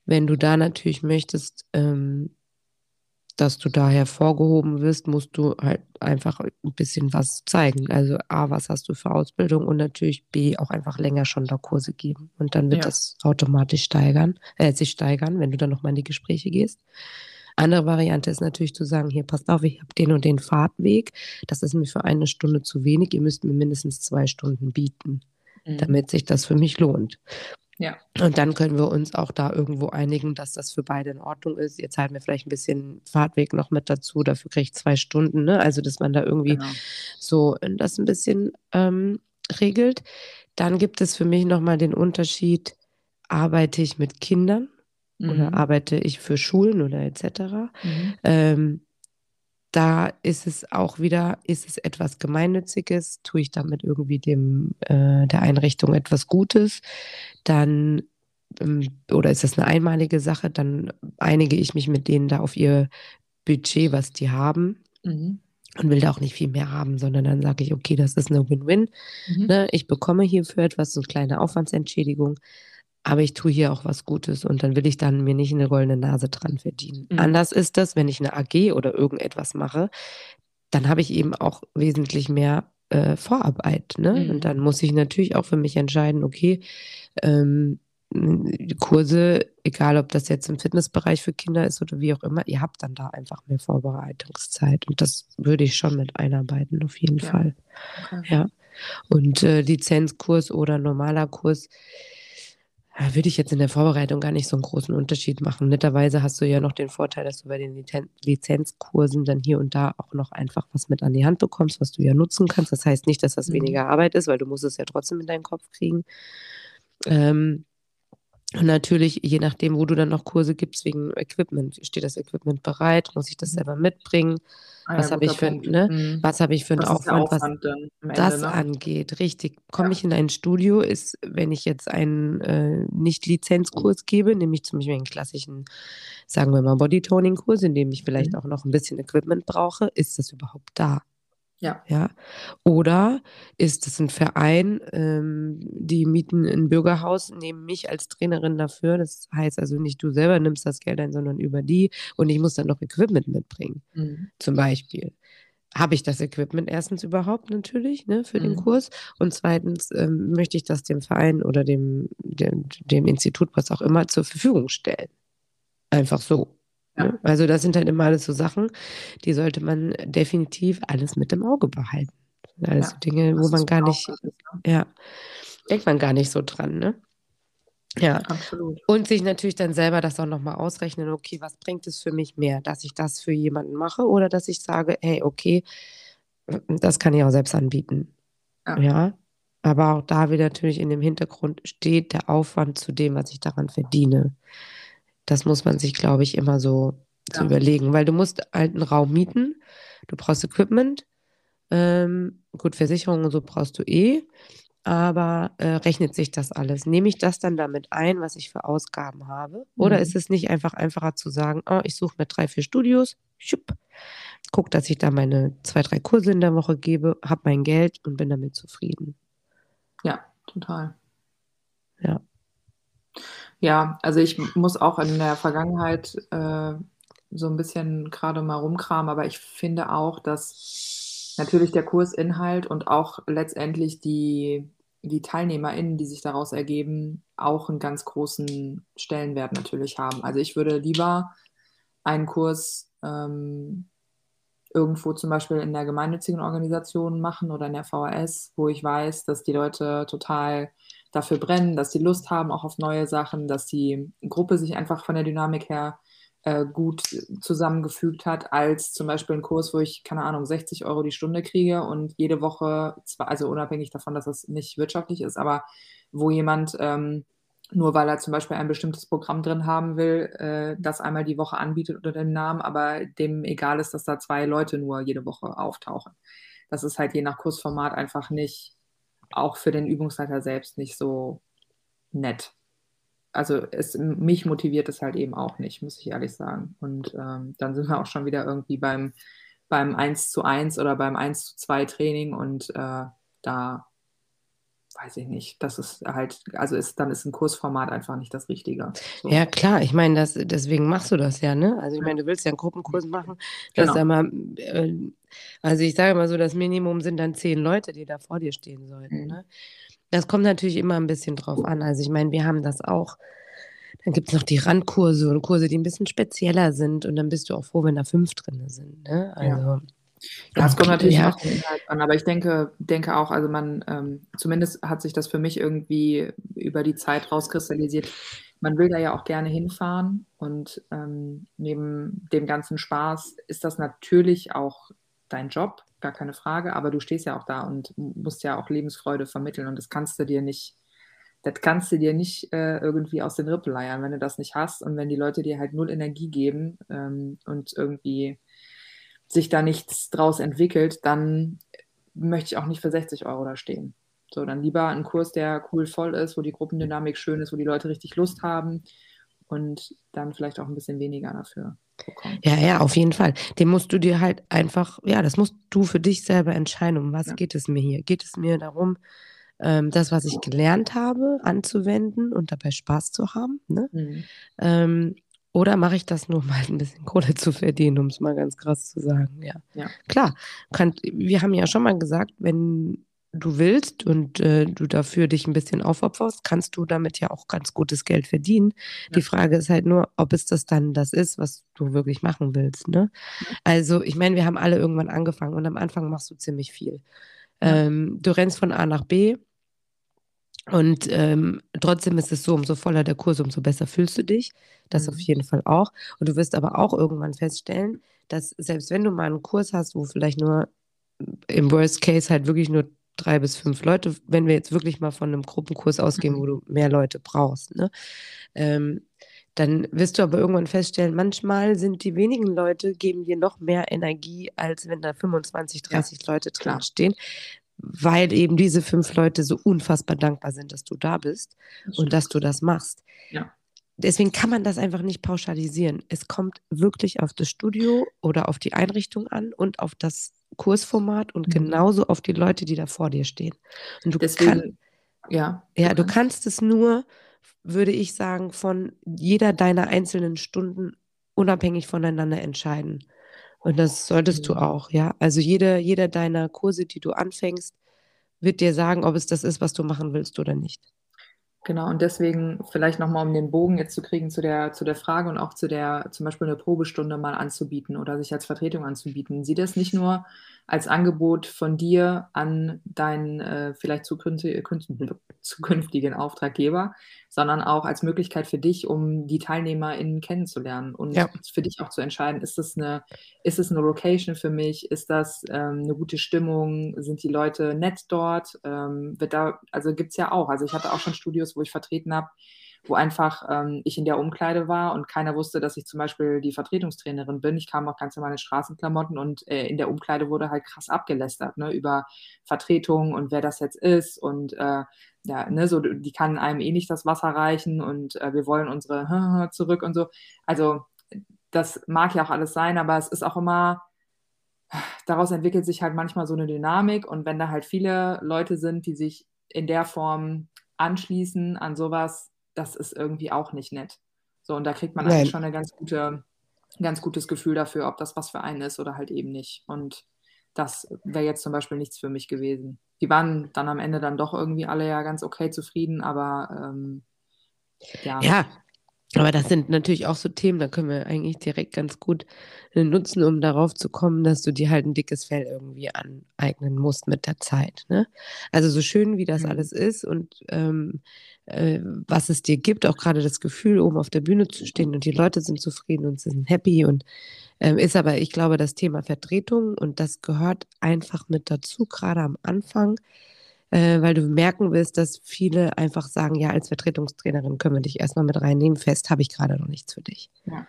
[SPEAKER 2] Wenn du da natürlich möchtest, ähm, dass du da hervorgehoben wirst, musst du halt einfach ein bisschen was zeigen. Also A, was hast du für Ausbildung und natürlich B, auch einfach länger schon da Kurse geben. Und dann wird
[SPEAKER 1] Ja.
[SPEAKER 2] das automatisch steigern, äh, sich steigern, wenn du dann nochmal in die Gespräche gehst. Andere Variante ist natürlich zu sagen, hier passt auf, ich habe den und den Fahrtweg. Das ist mir für eine Stunde zu wenig. Ihr müsst mir mindestens zwei Stunden bieten,
[SPEAKER 1] Mhm.
[SPEAKER 2] damit sich das für mich lohnt.
[SPEAKER 1] Ja.
[SPEAKER 2] Und dann können wir uns auch da irgendwo einigen, dass das für beide in Ordnung ist. Ihr zahlt mir vielleicht ein bisschen Fahrtweg noch mit dazu, dafür kriege ich zwei Stunden. Ne? Also, dass man da irgendwie
[SPEAKER 1] Genau.
[SPEAKER 2] so das ein bisschen ähm, regelt. Dann gibt es für mich nochmal den Unterschied, arbeite ich mit Kindern oder
[SPEAKER 1] Mhm.
[SPEAKER 2] arbeite ich für Schulen oder etc.
[SPEAKER 1] Mhm.
[SPEAKER 2] Ähm, da ist es auch wieder, ist es etwas Gemeinnütziges, tue ich damit irgendwie dem äh, der Einrichtung etwas Gutes, dann ähm, oder ist das eine einmalige Sache, dann einige ich mich mit denen da auf ihr Budget, was die haben
[SPEAKER 1] Mhm.
[SPEAKER 2] und will da auch nicht viel mehr haben, sondern dann sage ich, okay, das ist eine Win-Win.
[SPEAKER 1] Mhm.
[SPEAKER 2] Ne? Ich bekomme hierfür etwas, so eine kleine Aufwandsentschädigung, aber ich tue hier auch was Gutes und dann will ich dann mir nicht eine goldene Nase dran verdienen.
[SPEAKER 1] Mhm.
[SPEAKER 2] Anders ist das, wenn ich eine AG oder irgendetwas mache, dann habe ich eben auch wesentlich mehr äh, Vorarbeit. Ne?
[SPEAKER 1] Mhm.
[SPEAKER 2] Und dann muss ich natürlich auch für mich entscheiden, okay, ähm, Kurse, egal ob das jetzt im Fitnessbereich für Kinder ist oder wie auch immer, ihr habt dann da einfach mehr Vorbereitungszeit. Und das würde ich schon mit einarbeiten, auf jeden
[SPEAKER 1] Ja.
[SPEAKER 2] Fall.
[SPEAKER 1] Okay.
[SPEAKER 2] Ja. Und äh, Lizenzkurs oder normaler Kurs würde ich jetzt in der Vorbereitung gar nicht so einen großen Unterschied machen. Netterweise hast du ja noch den Vorteil, dass du bei den Lizen Lizenzkursen dann hier und da auch noch einfach was mit an die Hand bekommst, was du ja nutzen kannst. Das heißt nicht, dass das
[SPEAKER 1] Mhm.
[SPEAKER 2] weniger Arbeit ist, weil du musst es ja trotzdem in deinen Kopf kriegen. Ähm, und natürlich, je nachdem, wo du dann noch Kurse gibst, wegen Equipment, steht das Equipment bereit, muss ich das
[SPEAKER 1] Mhm.
[SPEAKER 2] selber mitbringen?
[SPEAKER 1] Ah,
[SPEAKER 2] Was
[SPEAKER 1] ja,
[SPEAKER 2] habe ich für, ne?
[SPEAKER 1] Mhm.
[SPEAKER 2] Was habe ich für einen
[SPEAKER 1] Was
[SPEAKER 2] Aufwand, was
[SPEAKER 1] Aufwand Ende,
[SPEAKER 2] das
[SPEAKER 1] ne?
[SPEAKER 2] angeht, richtig. Komme
[SPEAKER 1] Ja.
[SPEAKER 2] ich in ein Studio, ist, wenn ich jetzt einen äh, Nicht-Lizenzkurs gebe, nämlich zum Beispiel einen klassischen, sagen wir mal, Bodytoning-Kurs, in dem ich vielleicht
[SPEAKER 1] Mhm.
[SPEAKER 2] auch noch ein bisschen Equipment brauche, ist das überhaupt da?
[SPEAKER 1] Ja.
[SPEAKER 2] Ja. Oder ist es ein Verein, ähm, die mieten ein Bürgerhaus, nehmen mich als Trainerin dafür. Das heißt also nicht du selber nimmst das Geld ein, sondern über die und ich muss dann noch Equipment mitbringen
[SPEAKER 1] Mhm.
[SPEAKER 2] zum Beispiel. Habe ich das Equipment erstens überhaupt natürlich ne, für den
[SPEAKER 1] Mhm.
[SPEAKER 2] Kurs und zweitens ähm, möchte ich das dem Verein oder dem, dem, dem Institut, was auch immer, zur Verfügung stellen. Einfach so.
[SPEAKER 1] Ja.
[SPEAKER 2] Ne? Also das sind halt immer alles so Sachen, die sollte man definitiv alles mit im Auge behalten. Alles
[SPEAKER 1] Ja,
[SPEAKER 2] so Dinge, wo man gar nicht,
[SPEAKER 1] ist, ne?
[SPEAKER 2] ja, denkt man gar nicht so dran, ne? Ja.
[SPEAKER 1] Absolut.
[SPEAKER 2] Und sich natürlich dann selber das auch nochmal ausrechnen, okay, was bringt es für mich mehr, dass ich das für jemanden mache oder dass ich sage, hey, okay, das kann ich auch selbst anbieten.
[SPEAKER 1] Ja.
[SPEAKER 2] Ja. Aber auch da wieder natürlich in dem Hintergrund steht der Aufwand zu dem, was ich daran verdiene. Das muss man sich, glaube ich, immer so zu
[SPEAKER 1] Ja.
[SPEAKER 2] überlegen, weil du musst einen Raum mieten, du brauchst Equipment, ähm, gut, Versicherung und so brauchst du eh, aber äh, rechnet sich das alles? Nehme ich das dann damit ein, was ich für Ausgaben habe? Oder
[SPEAKER 1] Mhm.
[SPEAKER 2] ist es nicht einfach einfacher zu sagen, oh, ich suche mir drei, vier Studios, schupp, guck, dass ich da meine zwei, drei Kurse in der Woche gebe, habe mein Geld und bin damit zufrieden.
[SPEAKER 1] Ja, total.
[SPEAKER 2] Ja.
[SPEAKER 1] Ja, also ich muss auch in der Vergangenheit äh, so ein bisschen gerade mal rumkramen, aber ich finde auch, dass natürlich der Kursinhalt und auch letztendlich die, die TeilnehmerInnen, die sich daraus ergeben, auch einen ganz großen Stellenwert natürlich haben. Also ich würde lieber einen Kurs ähm, irgendwo zum Beispiel in der gemeinnützigen Organisation machen oder in der VHS, wo ich weiß, dass die Leute total dafür brennen, dass sie Lust haben auch auf neue Sachen, dass die Gruppe sich einfach von der Dynamik her äh, gut zusammengefügt hat, als zum Beispiel ein Kurs, wo ich, keine Ahnung, 60 Euro die Stunde kriege und jede Woche, zwar, also unabhängig davon, dass das nicht wirtschaftlich ist, aber wo jemand ähm, nur weil er zum Beispiel ein bestimmtes Programm drin haben will, äh, das einmal die Woche anbietet unter dem Namen, aber dem egal ist, dass da zwei Leute nur jede Woche auftauchen. Das ist halt je nach Kursformat einfach nicht, auch für den Übungsleiter selbst nicht so nett. Also es, mich motiviert es halt eben auch nicht, muss ich ehrlich sagen. Und ähm, dann sind wir auch schon wieder irgendwie beim, beim 1 zu 1 oder beim 1 zu 2 Training und äh, da weiß ich nicht, das ist halt, also ist, dann ist ein Kursformat einfach nicht das Richtige.
[SPEAKER 2] So. Ja, klar, ich meine, das, deswegen machst du das ja, ne? Also ich meine, du willst ja einen Gruppenkurs machen, dass genau. mal, äh, also ich sage mal so, das Minimum sind dann zehn Leute, die da vor dir stehen sollten, mhm. ne? Das kommt natürlich immer ein bisschen drauf an. Also ich meine, wir haben das auch. Dann gibt es noch die Randkurse und Kurse, die ein bisschen spezieller sind. Und dann bist du auch froh, wenn da fünf drin sind. Ne? Also, ja.
[SPEAKER 1] Ja, es kommt natürlich ja. auch an, aber ich denke, denke auch, also man, ähm, zumindest hat sich das für mich irgendwie über die Zeit rauskristallisiert. Man will da ja auch gerne hinfahren und ähm, neben dem ganzen Spaß ist das natürlich auch dein Job, gar keine Frage, aber du stehst ja auch da und musst ja auch Lebensfreude vermitteln und das kannst du dir nicht, das kannst du dir nicht äh, irgendwie aus den Rippen leiern, wenn du das nicht hast und wenn die Leute dir halt null Energie geben ähm, und irgendwie sich da nichts draus entwickelt, dann möchte ich auch nicht für 60 Euro da stehen. So, dann lieber ein Kurs, der cool voll ist, wo die Gruppendynamik schön ist, wo die Leute richtig Lust haben und dann vielleicht auch ein bisschen weniger dafür bekommen.
[SPEAKER 2] Ja, ja, auf jeden Fall. Den musst du dir halt einfach, ja, das musst du für dich selber entscheiden. Um was ja. geht es mir hier? Geht es mir darum, ähm, das, was ich gelernt habe, anzuwenden und dabei Spaß zu haben? Ne? Mhm. Ähm, oder mache ich das nur, um halt ein bisschen Kohle zu verdienen, um es mal ganz krass zu sagen? Ja. ja. Klar, kann, wir haben ja schon mal gesagt, wenn du willst und äh, du dafür dich ein bisschen aufopferst, kannst du damit ja auch ganz gutes Geld verdienen. Ja. Die Frage ist halt nur, ob es das dann das ist, was du wirklich machen willst. Ne? Also, ich meine, wir haben alle irgendwann angefangen und am Anfang machst du ziemlich viel. Ja. Ähm, du rennst von A nach B, und ähm, trotzdem ist es so, umso voller der Kurs, umso besser fühlst du dich. Das mhm. auf jeden Fall auch. Und du wirst aber auch irgendwann feststellen, dass selbst wenn du mal einen Kurs hast, wo vielleicht nur im Worst Case halt wirklich nur drei bis fünf Leute, wenn wir jetzt wirklich mal von einem Gruppenkurs ausgehen, mhm. wo du mehr Leute brauchst, ne? Ähm, dann wirst du aber irgendwann feststellen, manchmal sind die wenigen Leute, geben dir noch mehr Energie, als wenn da 25, 30 ja, Leute drin stehen, weil eben diese fünf Leute so unfassbar dankbar sind, dass du da bist das und dass du das machst. Ja. Deswegen kann man das einfach nicht pauschalisieren. Es kommt wirklich auf das Studio oder auf die Einrichtung an und auf das Kursformat und mhm. genauso auf die Leute, die da vor dir stehen. Und du Deswegen, kann, ja, ja, du kannst es nur, würde ich sagen, von jeder deiner einzelnen Stunden unabhängig voneinander entscheiden. Und das solltest mhm. du auch, ja. Also jeder, jeder deiner Kurse, die du anfängst, wird dir sagen, ob es das ist, was du machen willst oder nicht.
[SPEAKER 1] Genau, und deswegen vielleicht nochmal, um den Bogen jetzt zu kriegen zu der, zu der Frage und auch zu der, zum Beispiel eine Probestunde mal anzubieten oder sich als Vertretung anzubieten. Sieh das nicht nur als Angebot von dir an deinen äh, vielleicht zukünftigen, zukünftigen Auftraggeber, sondern auch als Möglichkeit für dich, um die TeilnehmerInnen kennenzulernen und ja. für dich auch zu entscheiden, ist das eine, ist es eine Location für mich, ist das ähm, eine gute Stimmung, sind die Leute nett dort, ähm, wird da, also gibt es ja auch, also ich hatte auch schon Studios, wo ich vertreten habe, wo einfach ähm, ich in der Umkleide war und keiner wusste, dass ich zum Beispiel die Vertretungstrainerin bin. Ich kam auch ganz normal in Straßenklamotten und äh, in der Umkleide wurde halt krass abgelästert ne, über Vertretung und wer das jetzt ist und äh, ja, ne, so die kann einem eh nicht das Wasser reichen und äh, wir wollen unsere zurück und so. Also das mag ja auch alles sein, aber es ist auch immer daraus entwickelt sich halt manchmal so eine Dynamik und wenn da halt viele Leute sind, die sich in der Form anschließen an sowas, das ist irgendwie auch nicht nett. So, und da kriegt man Nein. eigentlich schon ein ganz, gute, ganz gutes Gefühl dafür, ob das was für einen ist oder halt eben nicht. Und das wäre jetzt zum Beispiel nichts für mich gewesen. Die waren dann am Ende dann doch irgendwie alle ja ganz okay zufrieden, aber ähm, ja.
[SPEAKER 2] Ja, aber das sind natürlich auch so Themen, da können wir eigentlich direkt ganz gut nutzen, um darauf zu kommen, dass du dir halt ein dickes Fell irgendwie aneignen musst mit der Zeit. Ne? Also so schön wie das
[SPEAKER 1] Mhm.
[SPEAKER 2] alles ist und ähm, äh, was es dir gibt, auch gerade das Gefühl, oben auf der Bühne zu stehen und die Leute sind zufrieden und sind happy und ähm, ist aber, ich glaube, das Thema Vertretung und das gehört einfach mit dazu, gerade am Anfang äh, weil du merken willst, dass viele einfach sagen, ja, als Vertretungstrainerin können wir dich erstmal mit reinnehmen. Fest habe ich gerade noch nichts für dich.
[SPEAKER 1] Ja.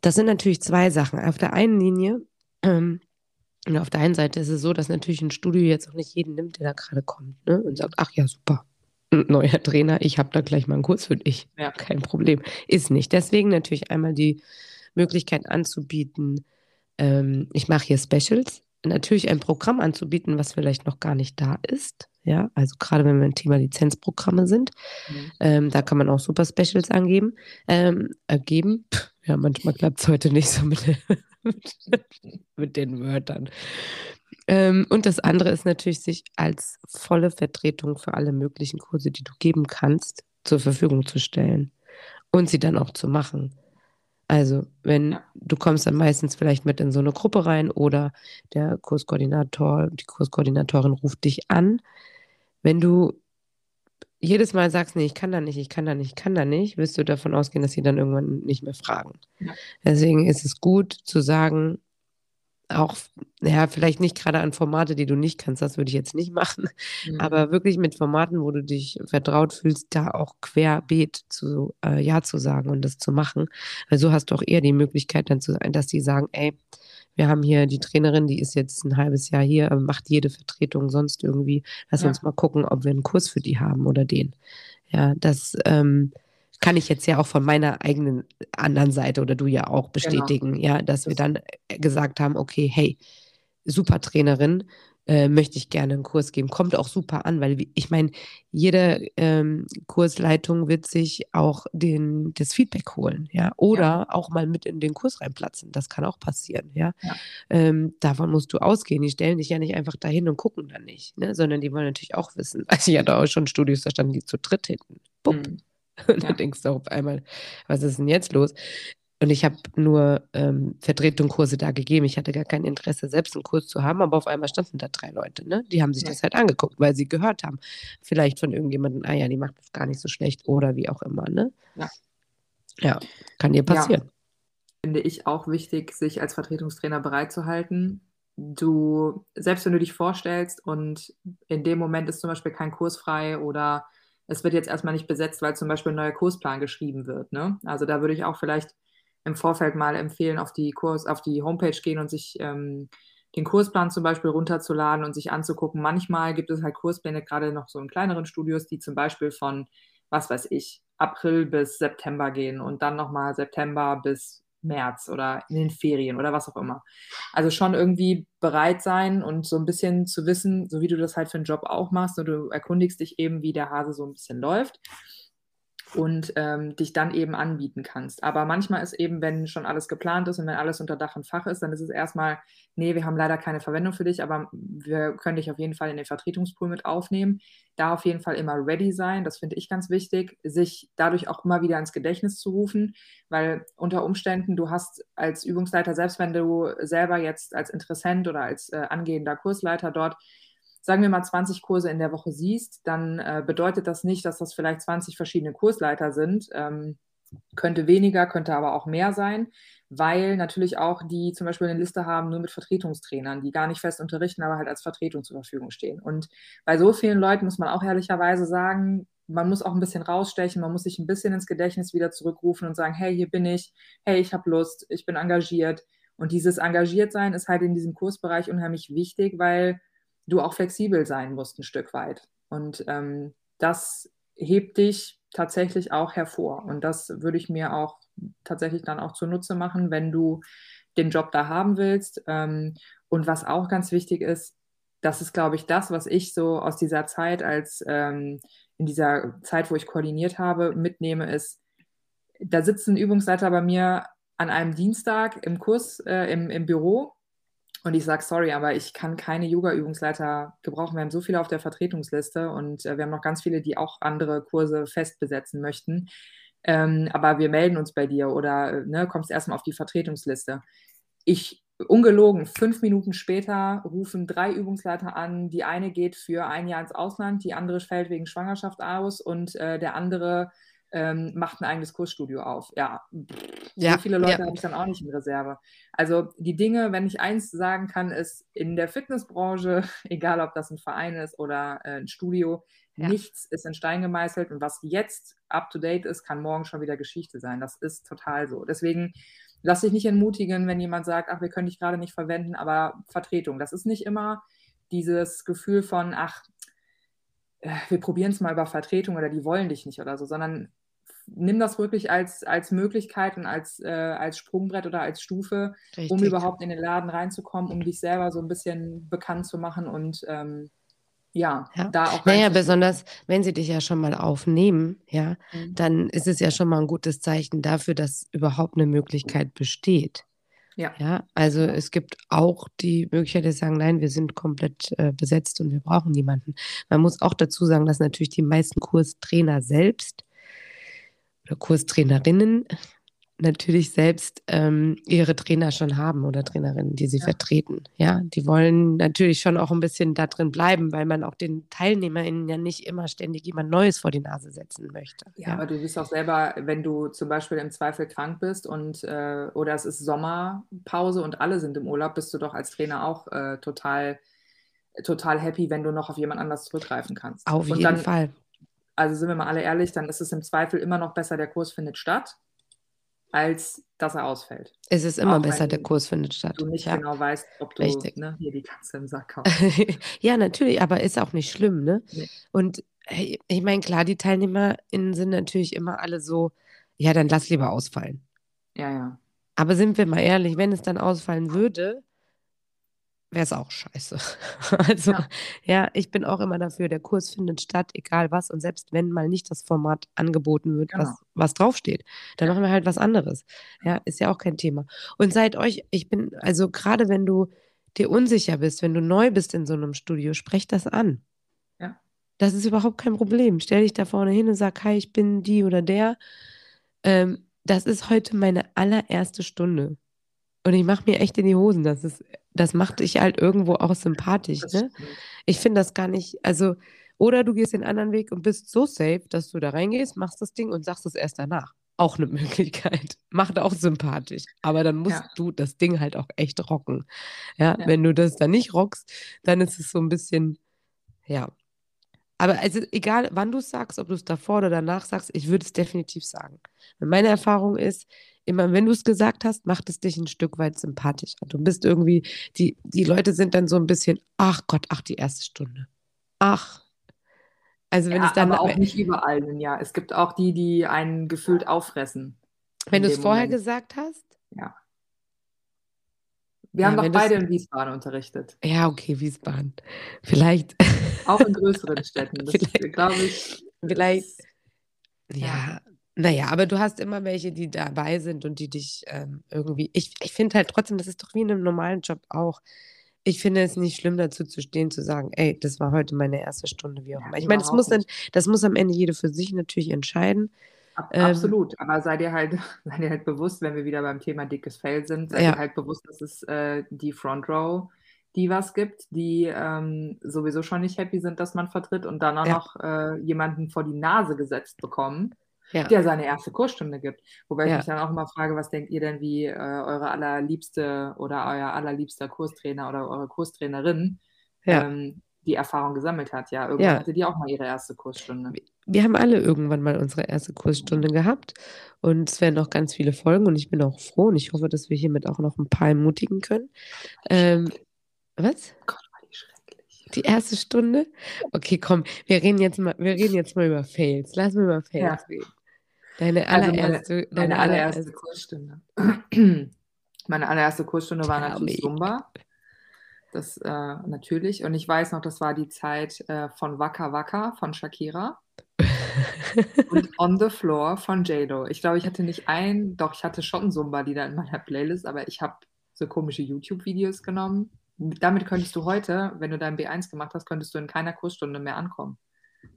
[SPEAKER 2] Das sind natürlich zwei Sachen. Auf der einen Linie, ähm, und auf der einen Seite ist es so, dass natürlich ein Studio jetzt auch nicht jeden nimmt, der da gerade kommt ne? und sagt, ach ja, super, neuer Trainer, ich habe da gleich mal einen Kurs für dich.
[SPEAKER 1] Ja.
[SPEAKER 2] Kein Problem. Ist nicht. Deswegen natürlich einmal die Möglichkeit anzubieten, ähm, ich mache hier Specials, natürlich ein Programm anzubieten, was vielleicht noch gar nicht da ist. Ja, also gerade wenn wir ein Thema Lizenzprogramme sind,
[SPEAKER 1] Mhm.
[SPEAKER 2] ähm, da kann man auch super Specials angeben, ähm, ergeben. Pff, Ja, manchmal klappt es heute nicht so mit, mit den Wörtern. Ähm, und das andere ist natürlich, sich als volle Vertretung für alle möglichen Kurse, die du geben kannst, zur Verfügung zu stellen und sie dann auch zu machen. Also, wenn
[SPEAKER 1] Ja.
[SPEAKER 2] du kommst dann meistens vielleicht mit in so eine Gruppe rein oder der Kurskoordinator, die Kurskoordinatorin ruft dich an. Wenn du jedes Mal sagst, nee, ich kann da nicht, ich kann da nicht, ich kann da nicht, wirst du davon ausgehen, dass sie dann irgendwann nicht mehr fragen.
[SPEAKER 1] Ja.
[SPEAKER 2] Deswegen ist es gut zu sagen, auch, ja, vielleicht nicht gerade an Formate, die du nicht kannst, das würde ich jetzt nicht machen,
[SPEAKER 1] Mhm.
[SPEAKER 2] aber wirklich mit Formaten, wo du dich vertraut fühlst, da auch querbeet zu äh, Ja zu sagen und das zu machen. Weil so hast du auch eher die Möglichkeit dann zu sein, dass die sagen, ey, wir haben hier die Trainerin, die ist jetzt ein halbes Jahr hier, aber macht jede Vertretung sonst irgendwie. Lass
[SPEAKER 1] Ja.
[SPEAKER 2] uns mal gucken, ob wir einen Kurs für die haben oder den. Ja, das ähm, kann ich jetzt ja auch von meiner eigenen anderen Seite oder du ja auch bestätigen, ja, dass wir
[SPEAKER 1] Das-
[SPEAKER 2] dann äh, gesagt haben, okay, hey, super Trainerin, äh, möchte ich gerne einen Kurs geben. Kommt auch super an, weil ich meine, jede ähm, Kursleitung wird sich auch den, das Feedback holen, ja, oder auch mal mit in den Kurs reinplatzen. Das kann auch passieren, ja.
[SPEAKER 1] Ja.
[SPEAKER 2] Ähm, davon musst du ausgehen. Die stellen dich ja nicht einfach dahin und gucken dann nicht, ne? sondern die wollen natürlich auch wissen. Also ich hatte auch schon Studios, da standen die zu dritt hinten. Bupp.
[SPEAKER 1] Mhm.
[SPEAKER 2] Und
[SPEAKER 1] Ja.
[SPEAKER 2] dann denkst du auf einmal, was ist denn jetzt los? Und ich habe nur ähm, Vertretungskurse da gegeben. Ich hatte gar kein Interesse, selbst einen Kurs zu haben, aber auf einmal standen da drei Leute. Ne? Die haben sich
[SPEAKER 1] Ja.
[SPEAKER 2] das halt angeguckt, weil sie gehört haben. Vielleicht von irgendjemandem, ah ja, die macht das gar nicht so schlecht oder wie auch immer. Ne?
[SPEAKER 1] Ja.
[SPEAKER 2] Ja, kann dir passieren.
[SPEAKER 1] finde ich auch wichtig, sich als Vertretungstrainer bereit zu halten. Du, selbst wenn du dich vorstellst und in dem Moment ist zum Beispiel kein Kurs frei oder es wird jetzt erstmal nicht besetzt, weil zum Beispiel ein neuer Kursplan geschrieben wird. Ne? Also da würde ich auch vielleicht im Vorfeld mal empfehlen, auf die Kurs, auf die Homepage gehen und sich ähm, den Kursplan zum Beispiel runterzuladen und sich anzugucken. Manchmal gibt es halt Kurspläne, gerade noch so in kleineren Studios, die zum Beispiel von, was weiß ich, April bis September gehen und dann nochmal September bis März oder in den Ferien oder was auch immer. Also schon irgendwie bereit sein und so ein bisschen zu wissen, so wie du das halt für einen Job auch machst, und du erkundigst dich eben, wie der Hase so ein bisschen läuft und ähm, dich dann eben anbieten kannst. Aber manchmal ist eben, wenn schon alles geplant ist und wenn alles unter Dach und Fach ist, dann ist es erstmal, nee, wir haben leider keine Verwendung für dich, aber wir können dich auf jeden Fall in den Vertretungspool mit aufnehmen. Da auf jeden Fall immer ready sein, das finde ich ganz wichtig, sich dadurch auch immer wieder ins Gedächtnis zu rufen, weil unter Umständen, du hast als Übungsleiter, selbst wenn du selber jetzt als Interessent oder als äh, angehender Kursleiter dort sagen wir mal 20 Kurse in der Woche siehst, dann äh, bedeutet das nicht, dass das vielleicht 20 verschiedene Kursleiter sind. Ähm, könnte weniger, könnte aber auch mehr sein, weil natürlich auch die zum Beispiel eine Liste haben, nur mit Vertretungstrainern, die gar nicht fest unterrichten, aber halt als Vertretung zur Verfügung stehen. Und bei so vielen Leuten muss man auch ehrlicherweise sagen, man muss auch ein bisschen rausstechen, man muss sich ein bisschen ins Gedächtnis wieder zurückrufen und sagen, hey, hier bin ich, hey, ich habe Lust, ich bin engagiert. Und dieses Engagiertsein ist halt in diesem Kursbereich unheimlich wichtig, weil du auch flexibel sein musst ein Stück weit. Und ähm, das hebt dich tatsächlich auch hervor. Und das würde ich mir auch tatsächlich dann auch zunutze machen, wenn du den Job da haben willst. Ähm, und was auch ganz wichtig ist, das ist, glaube ich, das, was ich so aus dieser Zeit als ähm, in dieser Zeit, wo ich koordiniert habe, mitnehme, ist, da sitzt ein Übungsleiter bei mir an einem Dienstag im Kurs, äh, im, im Büro Und ich sage, sorry, aber ich kann keine Yoga-Übungsleiter gebrauchen. Wir haben so viele auf der Vertretungsliste und äh, wir haben noch ganz viele, die auch andere Kurse fest besetzen möchten. Ähm, aber wir melden uns bei dir oder ne, kommst erstmal auf die Vertretungsliste. Ich, ungelogen, fünf Minuten später rufen drei Übungsleiter an. Die eine geht für ein Jahr ins Ausland, die andere fällt wegen Schwangerschaft aus und äh, der andere ähm, macht ein eigenes Kursstudio auf. Ja, ja so viele Leute ja. habe ich dann auch nicht in Reserve. Also die Dinge, wenn ich eins sagen kann, ist in der Fitnessbranche, egal ob das ein Verein ist oder äh, ein Studio, ja. nichts ist in Stein gemeißelt und was jetzt up to date ist, kann morgen schon wieder Geschichte sein. Das ist total so. Deswegen lass dich nicht entmutigen, wenn jemand sagt, ach, wir können dich gerade nicht verwenden, aber Vertretung. Das ist nicht immer dieses Gefühl von, ach, wir probieren es mal über Vertretung oder die wollen dich nicht oder so, sondern nimm das wirklich als, als Möglichkeit und als, äh, als Sprungbrett oder als Stufe, Richtig. um überhaupt in den Laden reinzukommen, um dich selber so ein bisschen bekannt zu machen und ähm, ja,
[SPEAKER 2] ja, da auch. Naja, besonders wenn sie dich ja schon mal aufnehmen, ja, mhm. dann ist es ja schon mal ein gutes Zeichen dafür, dass überhaupt eine Möglichkeit besteht. Ja. ja. Also es gibt auch die Möglichkeit, dass sagen, nein, wir sind komplett äh, besetzt und wir brauchen niemanden. Man muss auch dazu sagen, dass natürlich die meisten Kurstrainer selbst oder Kurstrainerinnen natürlich selbst ähm, ihre Trainer schon haben oder Trainerinnen, die sie ja. vertreten. Ja, die wollen natürlich schon auch ein bisschen da drin bleiben, weil man auch den TeilnehmerInnen ja nicht immer ständig jemand Neues vor die Nase setzen möchte.
[SPEAKER 1] Ja, ja. aber du bist auch selber, wenn du zum Beispiel im Zweifel krank bist und äh, oder es ist Sommerpause und alle sind im Urlaub, bist du doch als Trainer auch äh, total, total happy, wenn du noch auf jemand anders zurückgreifen kannst.
[SPEAKER 2] Auf
[SPEAKER 1] und
[SPEAKER 2] jeden
[SPEAKER 1] dann,
[SPEAKER 2] Fall.
[SPEAKER 1] Also sind wir mal alle ehrlich, dann ist es im Zweifel immer noch besser, der Kurs findet statt als dass er ausfällt.
[SPEAKER 2] Es ist immer Auch besser, der Kurs findet statt.
[SPEAKER 1] Du nicht ja. genau weißt, ob du ne, hier die Katze im Sack hast.
[SPEAKER 2] ja, natürlich, aber ist auch nicht schlimm, ne? Nee. Und hey, ich meine, klar, die TeilnehmerInnen sind natürlich immer alle so, ja, dann lass lieber ausfallen.
[SPEAKER 1] Ja, ja.
[SPEAKER 2] Aber sind wir mal ehrlich, wenn es dann ausfallen würde, wäre es auch scheiße. Also, ja. ja. ich bin auch immer dafür, der Kurs findet statt, egal was. Und selbst wenn mal nicht das Format angeboten wird, genau. was, was draufsteht, dann ja. machen wir halt was anderes. Ja, ist ja auch kein Thema. Und seid euch, ich bin, also gerade wenn du dir unsicher bist, wenn du neu bist in so einem Studio, sprech das an.
[SPEAKER 1] Ja.
[SPEAKER 2] Das ist überhaupt kein Problem. Stell dich da vorne hin und sag, hi, ich bin die oder der. Ähm, das ist heute meine allererste Stunde. Und ich mache mir echt in die Hosen. Das ist das macht dich halt irgendwo auch sympathisch. Ne? Ich finde das gar nicht, also, oder du gehst den anderen Weg und bist so safe, dass du da reingehst, machst das Ding und sagst es erst danach. Auch eine Möglichkeit. Macht auch sympathisch. Aber dann musst ja. du das Ding halt auch echt rocken. Ja, ja, wenn du das dann nicht rockst, dann ist es so ein bisschen, ja. Aber also egal, wann du es sagst, ob du es davor oder danach sagst, ich würde es definitiv sagen. Meine Erfahrung ist, immer, wenn du es gesagt hast, macht es dich ein Stück weit sympathischer. Du bist irgendwie, die, die Leute sind dann so ein bisschen, ach Gott, ach, die erste Stunde. Ach.
[SPEAKER 1] Also wenn ja, es dann. Aber auch nicht überall, ja. Es gibt auch die, die einen gefühlt auffressen.
[SPEAKER 2] Wenn du es vorher Moment. gesagt hast?
[SPEAKER 1] Ja. Wir ja, haben doch beide in Wiesbaden unterrichtet.
[SPEAKER 2] Ja, okay, Wiesbaden. Vielleicht.
[SPEAKER 1] Auch in größeren Städten. Das glaube ich.
[SPEAKER 2] Vielleicht. Ja, naja, aber du hast immer welche, die dabei sind und die dich ähm, irgendwie. Ich, ich finde halt trotzdem, das ist doch wie in einem normalen Job auch. Ich finde es nicht schlimm, dazu zu stehen, zu sagen, ey, das war heute meine erste Stunde, wie auch immer. Ja, ich meine, das muss, dann, das muss am Ende jede für sich natürlich entscheiden.
[SPEAKER 1] Ab, ähm, absolut, aber sei dir, halt, sei dir halt bewusst, wenn wir wieder beim Thema dickes Fell sind, sei ja. dir halt bewusst, dass es äh, die Front Row die was gibt, die ähm, sowieso schon nicht happy sind, dass man vertritt und dann auch ja. noch äh, jemanden vor die Nase gesetzt bekommen ja. der seine erste Kursstunde gibt. Wobei ja. ich mich dann auch immer frage, was denkt ihr denn, wie äh, eure allerliebste oder euer allerliebster Kurstrainer oder eure Kurstrainerin ja. ähm, die Erfahrung gesammelt hat? Ja, irgendwann hatte die auch mal ihre erste Kursstunde.
[SPEAKER 2] Wir haben alle irgendwann mal unsere erste Kursstunde gehabt und es werden noch ganz viele Folgen und ich bin auch froh und ich hoffe, dass wir hiermit auch noch ein paar ermutigen können. Ähm, was? Gott, die erste Stunde? Okay, komm, wir reden jetzt mal, wir reden jetzt mal über Fails. Lass mal über Fails ja. reden. Deine allererste,
[SPEAKER 1] also meine,
[SPEAKER 2] deine
[SPEAKER 1] meine allererste Kursstunde. meine allererste Kursstunde war natürlich Zumba. Das äh, natürlich. Und ich weiß noch, das war die Zeit äh, von Waka Waka von Shakira und On the Floor von JLo. Ich glaube, ich hatte nicht ein, doch ich hatte schon Zumba-Lieder in meiner Playlist, aber ich habe so komische YouTube-Videos genommen damit könntest du heute, wenn du dein B1 gemacht hast, könntest du in keiner Kursstunde mehr ankommen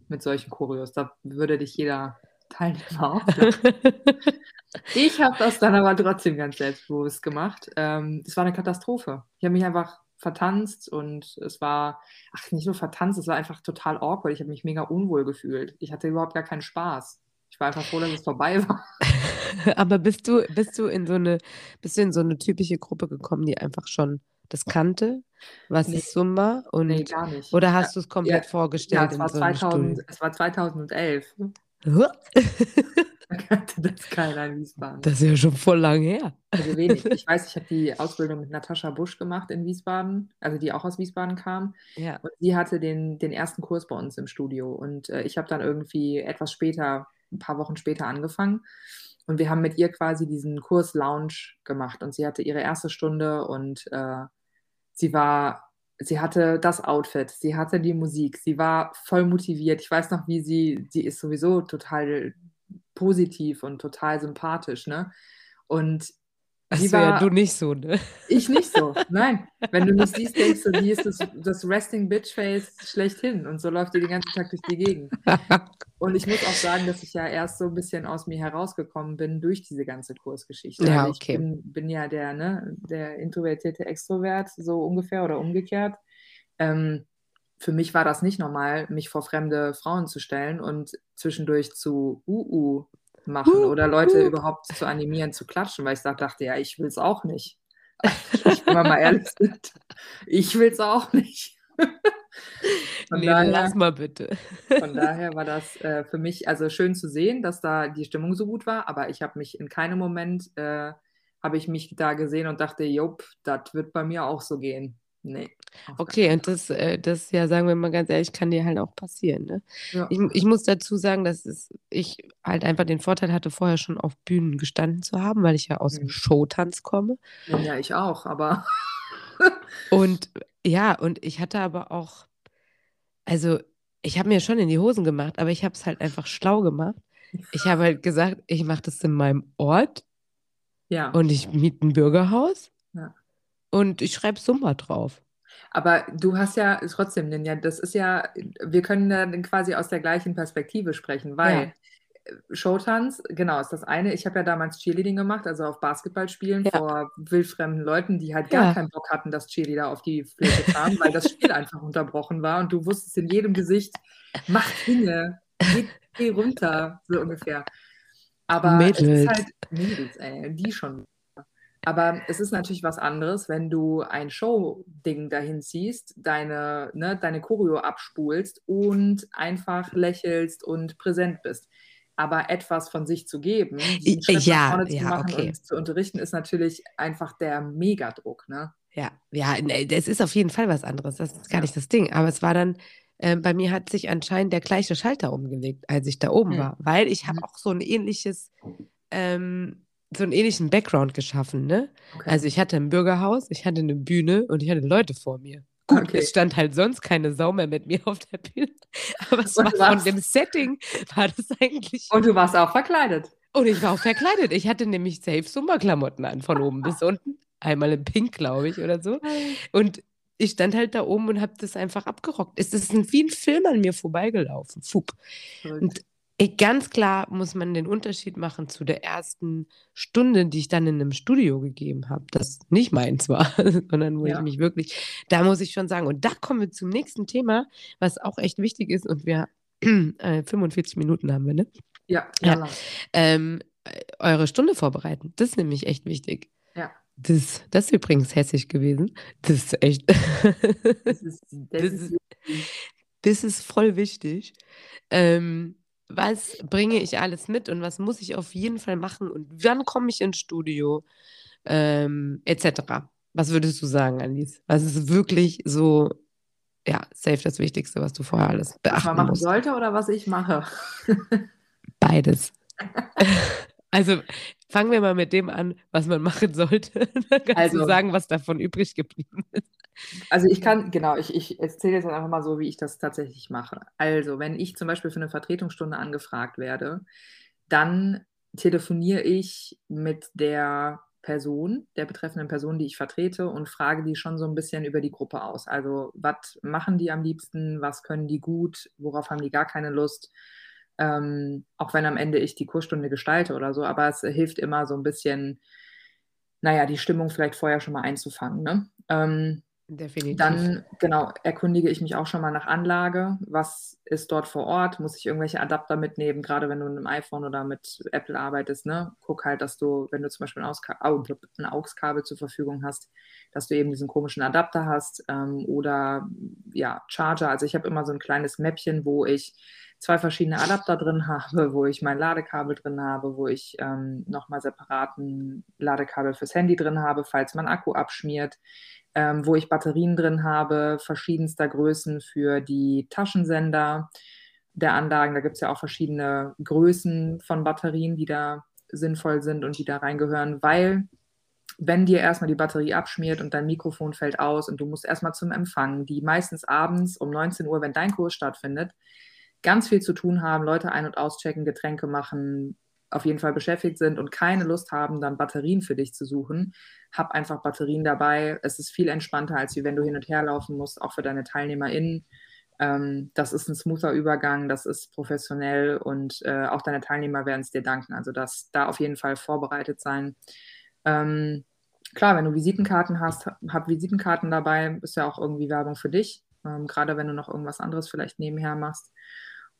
[SPEAKER 1] mit solchen Kurios. Da würde dich jeder Teilnehmer auflachen. ich habe das dann aber trotzdem ganz selbstbewusst gemacht. Ähm, es war eine Katastrophe. Ich habe mich einfach vertanzt und es war, ach, nicht nur vertanzt, es war einfach total awkward. Ich habe mich mega unwohl gefühlt. Ich hatte überhaupt gar keinen Spaß. Ich war einfach froh, dass es vorbei war.
[SPEAKER 2] Aber bist du, bist du in so eine, bist du in so eine typische Gruppe gekommen, die einfach schon das kannte? Was
[SPEAKER 1] Nee.
[SPEAKER 2] ist Zumba? Und,
[SPEAKER 1] Nee, gar nicht.
[SPEAKER 2] Oder hast du es komplett
[SPEAKER 1] Ja,
[SPEAKER 2] vorgestellt
[SPEAKER 1] Ja, es war,
[SPEAKER 2] so einem
[SPEAKER 1] 2000,
[SPEAKER 2] Studio?
[SPEAKER 1] es war 2011. Da kannte das keiner in Wiesbaden.
[SPEAKER 2] Das ist ja schon voll lang her.
[SPEAKER 1] Also wenig. Ich weiß, ich habe die Ausbildung mit Natascha Busch gemacht in Wiesbaden, also die auch aus Wiesbaden kam.
[SPEAKER 2] Ja.
[SPEAKER 1] Und sie hatte den, den ersten Kurs bei uns im Studio. Und äh, ich habe dann irgendwie etwas später, ein paar Wochen später angefangen. Und wir haben mit ihr quasi diesen Kurs Lounge gemacht. Und sie hatte ihre erste Stunde und äh, sie war, sie hatte das Outfit, sie hatte die Musik, sie war voll motiviert. Ich weiß noch, wie sie, sie ist sowieso total positiv und total sympathisch, ne? Und sie
[SPEAKER 2] Also
[SPEAKER 1] war,
[SPEAKER 2] ja, du nicht so, ne?
[SPEAKER 1] ich nicht so, nein. Wenn du mich siehst, denkst du, die ist das, das Resting Bitch Face schlechthin und so läuft die den ganzen Tag durch die Gegend. Und ich muss auch sagen, dass ich ja erst so ein bisschen aus mir herausgekommen bin durch diese ganze Kursgeschichte.
[SPEAKER 2] Ja,
[SPEAKER 1] Also
[SPEAKER 2] okay.
[SPEAKER 1] Ich bin, bin ja der, ne, der introvertierte Extrovert, so ungefähr oder umgekehrt. Ähm, für mich war das nicht normal, mich vor fremde Frauen zu stellen und zwischendurch zu UU machen
[SPEAKER 2] Hup,
[SPEAKER 1] oder Leute
[SPEAKER 2] hup.
[SPEAKER 1] überhaupt zu animieren, zu klatschen, weil ich da dachte, ja, ich will es auch nicht. Ich bin mal ehrlich, sind, ich will es auch nicht. Von
[SPEAKER 2] Nee,
[SPEAKER 1] daher-
[SPEAKER 2] lass mal bitte.
[SPEAKER 1] von daher war das äh, für mich also schön zu sehen, dass da die Stimmung so gut war, aber ich habe mich in keinem Moment, äh, habe ich mich da gesehen und dachte, jupp, das wird bei mir auch so gehen. Nee.
[SPEAKER 2] Okay, und das, äh, das ja, sagen wir mal ganz ehrlich, kann dir halt auch passieren, ne?
[SPEAKER 1] Fall.
[SPEAKER 2] Ich, ich muss dazu sagen, dass es, ich halt einfach den Vorteil hatte, vorher schon auf Bühnen gestanden zu haben, weil ich ja aus dem
[SPEAKER 1] Mhm.
[SPEAKER 2] Showtanz komme.
[SPEAKER 1] Ja, ja, ich auch, aber
[SPEAKER 2] Und ja, und ich hatte aber auch, also ich habe mir schon in die Hosen gemacht, aber ich habe es halt einfach schlau gemacht. Ich habe halt gesagt, ich mache das in meinem Ort
[SPEAKER 1] ja.
[SPEAKER 2] und ich miete ein Bürgerhaus
[SPEAKER 1] Ja.
[SPEAKER 2] und ich schreibe Summa drauf.
[SPEAKER 1] Aber du hast ja trotzdem, Ninja, das ist ja, wir können dann quasi aus der gleichen Perspektive sprechen, weil äh, Showtanz, genau, ist das eine. Ich habe ja damals Cheerleading gemacht, also auf Basketballspielen
[SPEAKER 2] Ja.
[SPEAKER 1] vor wildfremden Leuten, die halt gar
[SPEAKER 2] Ja.
[SPEAKER 1] keinen Bock hatten, dass Cheerleader auf die Fläche kamen, weil das Spiel einfach unterbrochen war und du wusstest in jedem Gesicht, mach Dinge, geh, geh runter, so ungefähr. Aber es
[SPEAKER 2] Mädels.
[SPEAKER 1] ist halt Mädels, ey, die schon. Aber es ist natürlich was anderes, wenn du ein Show-Ding dahin ziehst, deine, ne, deine Choreo abspulst und einfach lächelst und präsent bist. Aber etwas von sich zu geben,
[SPEAKER 2] ja,
[SPEAKER 1] nach vorne zu
[SPEAKER 2] ja,
[SPEAKER 1] machen
[SPEAKER 2] okay.
[SPEAKER 1] und zu unterrichten, ist natürlich einfach der Megadruck. Ne?
[SPEAKER 2] Ja, ja, ne, das ist auf jeden Fall was anderes. Das ist gar
[SPEAKER 1] Ja.
[SPEAKER 2] nicht das Ding. Aber es war dann, äh, bei mir hat sich anscheinend der gleiche Schalter umgelegt, als ich da oben
[SPEAKER 1] Hm.
[SPEAKER 2] war. Weil ich habe
[SPEAKER 1] Mhm.
[SPEAKER 2] auch so ein ähnliches, ähm, so einen ähnlichen Background geschaffen, ne?
[SPEAKER 1] Okay.
[SPEAKER 2] Also ich hatte ein Bürgerhaus, ich hatte eine Bühne und ich hatte Leute vor mir. Gut,
[SPEAKER 1] Okay.
[SPEAKER 2] es stand halt sonst keine Sau mehr mit mir auf der Bühne. Aber es war von dem Setting, war das eigentlich.
[SPEAKER 1] und du warst auch verkleidet.
[SPEAKER 2] Und ich war auch verkleidet. Ich hatte nämlich safe Sommerklamotten an, von oben bis unten. Einmal in Pink, glaube ich, oder so. Und ich stand halt da oben und habe das einfach abgerockt. Es ist wie ein Film an mir vorbeigelaufen. Fup. Und ganz klar muss man den Unterschied machen zu der ersten Stunde, die ich dann in einem Studio gegeben habe, das nicht meins war, sondern wo
[SPEAKER 1] Ja.
[SPEAKER 2] ich mich wirklich, da muss ich schon sagen, und da kommen wir zum nächsten Thema, was auch echt wichtig ist und wir äh, 45 Minuten haben wir, ne?
[SPEAKER 1] Ja,
[SPEAKER 2] Ja. Ähm, äh, eure Stunde vorbereiten, das ist nämlich echt wichtig.
[SPEAKER 1] Ja.
[SPEAKER 2] Das, das ist übrigens hessisch gewesen. Das ist echt.
[SPEAKER 1] Das ist, das
[SPEAKER 2] Das
[SPEAKER 1] ist-
[SPEAKER 2] Das ist voll wichtig. Ähm, was bringe ich alles mit und was muss ich auf jeden Fall machen und wann komme ich ins Studio, ähm, etc. Was würdest du sagen, Alice? Was ist wirklich so, ja, safe das Wichtigste, was du vorher alles
[SPEAKER 1] was man
[SPEAKER 2] beachten
[SPEAKER 1] machen sollte oder was ich mache?
[SPEAKER 2] Beides. Also fangen wir mal mit dem an, was man machen sollte. Dann kannst
[SPEAKER 1] Also-
[SPEAKER 2] du sagen, was davon übrig geblieben ist.
[SPEAKER 1] Also ich kann, genau, ich, ich erzähle jetzt einfach mal so, wie ich das tatsächlich mache. Also, wenn ich zum Beispiel für eine Vertretungsstunde angefragt werde, dann telefoniere ich mit der Person, der betreffenden Person, die ich vertrete und frage die schon so ein bisschen über die Gruppe aus. Also, was machen die am liebsten? Was können die gut? Worauf haben die gar keine Lust? Ähm, auch wenn am Ende ich die Kursstunde gestalte oder so, aber es hilft immer so ein bisschen, naja, die Stimmung vielleicht vorher schon mal einzufangen. Ne? Ähm,
[SPEAKER 2] Definitiv.
[SPEAKER 1] dann, genau, erkundige ich mich auch schon mal nach Anlage. Was ist dort vor Ort? Muss ich irgendwelche Adapter mitnehmen? Gerade wenn du mit einem iPhone oder mit Apple arbeitest, ne? Guck halt, dass du, wenn du zum Beispiel ein, ein AUX-Kabel zur Verfügung hast, dass du eben diesen komischen Adapter hast ähm, oder ja, Charger. Also ich habe immer so ein kleines Mäppchen, wo ich zwei verschiedene Adapter drin habe, wo ich mein Ladekabel drin habe, wo ich ähm, nochmal separaten Ladekabel fürs Handy drin habe, falls mein Akku abschmiert ähm, wo ich Batterien drin habe, verschiedenster Größen für die Taschensender der Anlagen. Da gibt es ja auch verschiedene Größen von Batterien, die da sinnvoll sind und die da reingehören, weil wenn dir erstmal die Batterie abschmiert und dein Mikrofon fällt aus und du musst erstmal zum Empfang, die meistens abends um 19 Uhr, wenn dein Kurs stattfindet, ganz viel zu tun haben, Leute ein- und auschecken, Getränke machen, auf jeden Fall beschäftigt sind und keine Lust haben, dann Batterien für dich zu suchen, hab einfach Batterien dabei. Es ist viel entspannter, als wenn du hin und her laufen musst, auch für deine TeilnehmerInnen. Ähm, das ist ein smoother Übergang, das ist professionell und äh, auch deine Teilnehmer werden es dir danken. Also das da auf jeden Fall vorbereitet sein. Ähm, klar, wenn du Visitenkarten hast, hab Visitenkarten dabei, ist ja auch irgendwie Werbung für dich. Ähm, gerade wenn du noch irgendwas anderes vielleicht nebenher machst.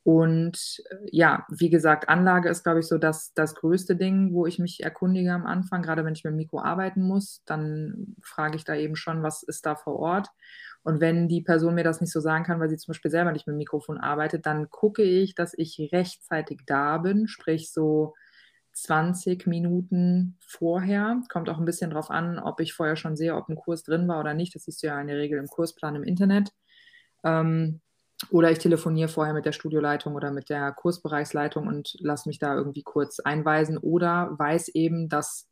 [SPEAKER 1] Und äh, ja, wie gesagt, Anlage ist, glaube ich, so das, das größte Ding, wo ich mich erkundige am Anfang. Gerade wenn ich mit dem Mikro arbeiten muss, dann frage ich da eben schon, was ist da vor Ort. Und wenn die Person mir das nicht so sagen kann, weil sie zum Beispiel selber nicht mit dem Mikrofon arbeitet, dann gucke ich, dass ich rechtzeitig da bin, sprich so 20 Minuten vorher. Kommt auch ein bisschen drauf an, ob ich vorher schon sehe, ob ein Kurs drin war oder nicht. Das siehst du ja in der Regel im Kursplan im Internet. Ähm, oder ich telefoniere vorher mit der Studioleitung oder mit der Kursbereichsleitung und lasse mich da irgendwie kurz einweisen oder weiß eben, dass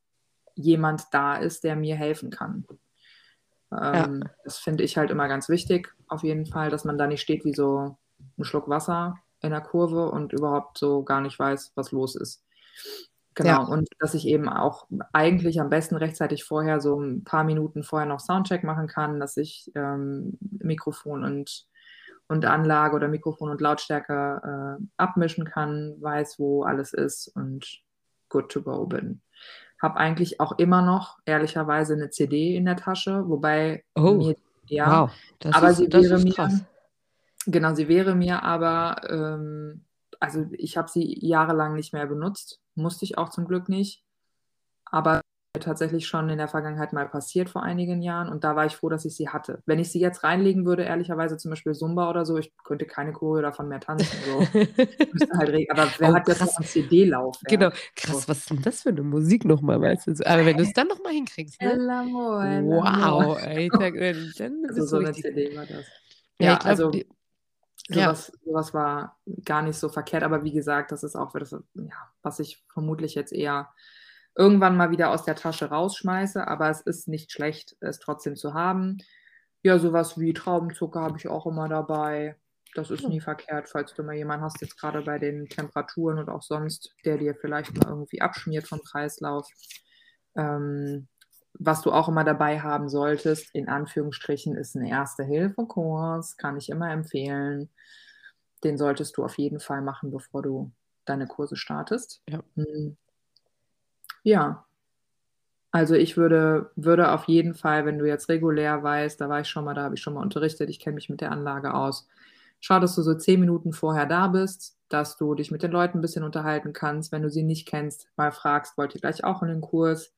[SPEAKER 1] jemand da ist, der mir helfen kann. Ähm, ja. Das finde ich halt immer ganz wichtig, auf jeden Fall, dass man da nicht steht wie so ein Schluck Wasser in der Kurve und überhaupt so gar nicht weiß, was los ist. Genau, ja. und dass ich eben auch eigentlich am besten rechtzeitig vorher, so ein paar Minuten vorher noch Soundcheck machen kann, dass ich ähm, Mikrofon und und Anlage oder Mikrofon und Lautstärke äh, abmischen kann, weiß, wo alles ist und good to go bin. Habe eigentlich auch immer noch ehrlicherweise eine CD in der Tasche, wobei
[SPEAKER 2] oh, mir,
[SPEAKER 1] ja, wow, aber ist, sie wäre mir krass. genau, sie wäre mir aber ähm, also ich habe sie jahrelang nicht mehr benutzt, musste ich auch zum Glück nicht, aber tatsächlich schon in der Vergangenheit mal passiert vor einigen Jahren und da war ich froh, dass ich sie hatte. Wenn ich sie jetzt reinlegen würde, ehrlicherweise zum Beispiel Zumba oder so, ich könnte keine Choreo davon mehr tanzen. So. halt aber wer oh, hat jetzt noch einen CD-Lauf?
[SPEAKER 2] Genau, krass, was ist denn das für eine Musik nochmal, weißt du? Aber wenn du es dann nochmal hinkriegst, ne? Wow, Alter,
[SPEAKER 1] dann also so eine CD war das. Ja, ja glaub, also sowas, ja. sowas war gar nicht so verkehrt, aber wie gesagt, das ist auch, das, ja, was ich vermutlich jetzt eher irgendwann mal wieder aus der Tasche rausschmeiße, aber es ist nicht schlecht, es trotzdem zu haben. Ja, sowas wie Traubenzucker habe ich auch immer dabei. Das ist nie verkehrt, falls du mal jemanden hast, jetzt gerade bei den Temperaturen und auch sonst, der dir vielleicht mal irgendwie abschmiert vom Kreislauf. Ähm, was du auch immer dabei haben solltest, in Anführungsstrichen, ist ein Erste-Hilfe-Kurs, kann ich immer empfehlen. Den solltest du auf jeden Fall machen, bevor du deine Kurse startest. Ja. Ja. Also ich würde, würde auf jeden Fall, wenn du jetzt regulär weißt, da war ich schon mal, da habe ich schon mal unterrichtet, ich kenne mich mit der Anlage aus. Schau, dass du so zehn Minuten vorher da bist, dass du dich mit den Leuten ein bisschen unterhalten kannst. Wenn du sie nicht kennst, mal fragst, wollt ihr gleich auch in den Kurs?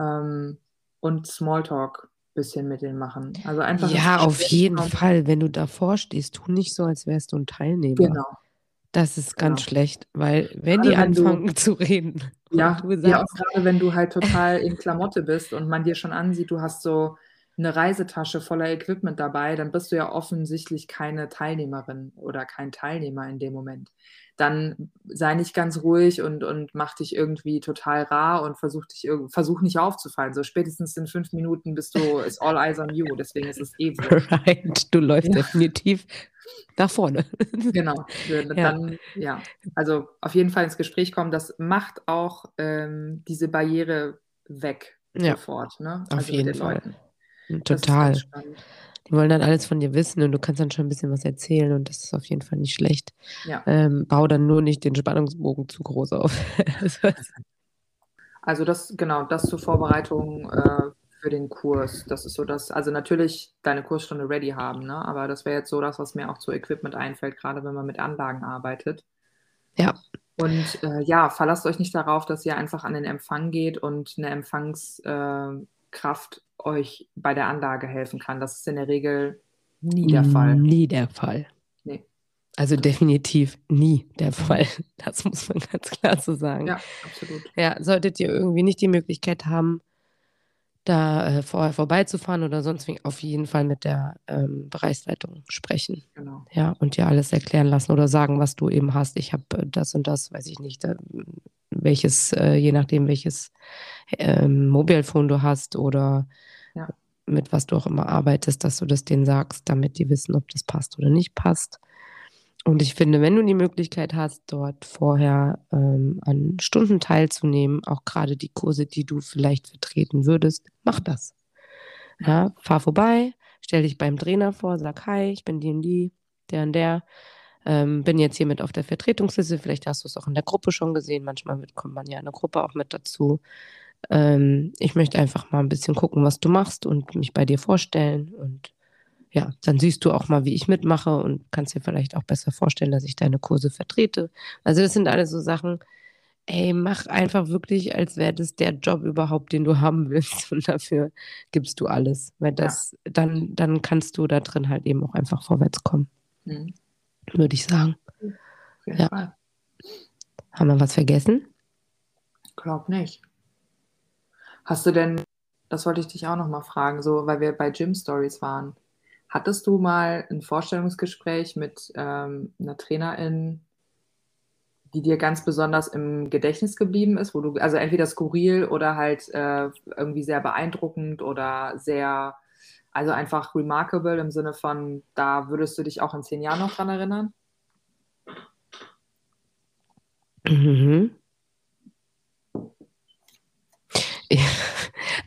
[SPEAKER 1] Ähm, und Smalltalk ein bisschen mit denen machen. Also einfach.
[SPEAKER 2] Ja, auf jeden. Fall. Wenn du davor stehst, tu nicht so, als wärst du ein Teilnehmer.
[SPEAKER 1] Genau.
[SPEAKER 2] Das ist ganz genau. schlecht, weil wenn gerade die anfangen du, zu reden.
[SPEAKER 1] Ja, ja auch gerade wenn du halt total in Klamotte bist und man dir schon ansieht, du hast so eine Reisetasche voller Equipment dabei, dann bist du ja offensichtlich keine Teilnehmerin oder kein Teilnehmer in dem Moment. Dann sei nicht ganz ruhig und, und mach dich irgendwie total rar und versuch dich versuch nicht aufzufallen. So spätestens in fünf Minuten bist du, ist all eyes on you, deswegen ist es eh
[SPEAKER 2] Right, du läufst ja. definitiv nach vorne.
[SPEAKER 1] Genau. Dann, ja. ja. Also auf jeden Fall ins Gespräch kommen. Das macht auch ähm, diese Barriere weg
[SPEAKER 2] Ja,
[SPEAKER 1] sofort, ne?
[SPEAKER 2] auf
[SPEAKER 1] Also
[SPEAKER 2] jeden
[SPEAKER 1] den
[SPEAKER 2] Fall.
[SPEAKER 1] Leuten. Ist
[SPEAKER 2] Total. Die wollen dann alles von dir wissen und du kannst dann schon ein bisschen was erzählen und das ist auf jeden Fall nicht schlecht.
[SPEAKER 1] Ja.
[SPEAKER 2] Ähm, bau dann nur nicht den Spannungsbogen zu groß auf. Also,
[SPEAKER 1] das, genau, das zur Vorbereitung äh, für den Kurs. Das ist so das, also natürlich deine Kursstunde ready haben, ne? Aber das wäre jetzt so das, was mir auch zu Equipment einfällt, gerade wenn man mit Anlagen arbeitet.
[SPEAKER 2] ja,
[SPEAKER 1] Und äh, ja, verlasst euch nicht darauf, dass ihr einfach an den Empfang geht und eine Empfangskraft äh, euch bei der Anlage helfen kann. Das ist in der Regel nie der Fall.
[SPEAKER 2] Nie der Fall.
[SPEAKER 1] Nee.
[SPEAKER 2] Also definitiv nie der Fall. Das muss man ganz klar so sagen.
[SPEAKER 1] Ja, absolut.
[SPEAKER 2] Ja, solltet ihr irgendwie nicht die Möglichkeit haben, da äh, vorher vorbeizufahren oder sonst wie, auf jeden Fall mit der ähm, Bereichsleitung sprechen.
[SPEAKER 1] Genau.
[SPEAKER 2] Ja, und dir alles erklären lassen oder sagen, was du eben hast. Ich habe äh, das und das, weiß ich nicht, äh, welches, äh, je nachdem, welches ähm, Mobilphone du hast oder
[SPEAKER 1] Ja.
[SPEAKER 2] mit was du auch immer arbeitest, dass du das denen sagst, damit die wissen, ob das passt oder nicht passt. Und ich finde, wenn du die Möglichkeit hast, dort vorher ähm, an Stunden teilzunehmen, auch gerade die Kurse, die du vielleicht vertreten würdest, mach das. Ja, fahr vorbei, stell dich beim Trainer vor, sag Hi, ich bin die und die, der und der. Ähm, bin jetzt hier mit auf der Vertretungsliste. Vielleicht hast du es auch in der Gruppe schon gesehen. Manchmal mit, kommt man ja in der Gruppe auch mit dazu. Ähm, ich möchte einfach mal ein bisschen gucken, was du machst und mich bei dir vorstellen. Und ja, dann siehst du auch mal, wie ich mitmache und kannst dir vielleicht auch besser vorstellen, dass ich deine Kurse vertrete. Also das sind alles so Sachen, ey, mach einfach wirklich, als wäre das der Job überhaupt, den du haben willst und dafür gibst du alles. Weil das, dann, dann kannst du da drin halt eben auch einfach vorwärts kommen,
[SPEAKER 1] Mhm.
[SPEAKER 2] Würde ich sagen. Ja.
[SPEAKER 1] Fall.
[SPEAKER 2] Haben wir was vergessen?
[SPEAKER 1] Glaub nicht. Hast du denn, das wollte ich dich auch noch mal fragen, so, weil wir bei Gym Stories waren. Hattest du mal ein Vorstellungsgespräch mit ähm, einer Trainerin, die dir ganz besonders im Gedächtnis geblieben ist, wo du, also entweder skurril oder halt äh, irgendwie sehr beeindruckend oder sehr, also einfach remarkable im Sinne von, da würdest du dich auch in zehn Jahren noch dran erinnern?
[SPEAKER 2] Mhm. Ja,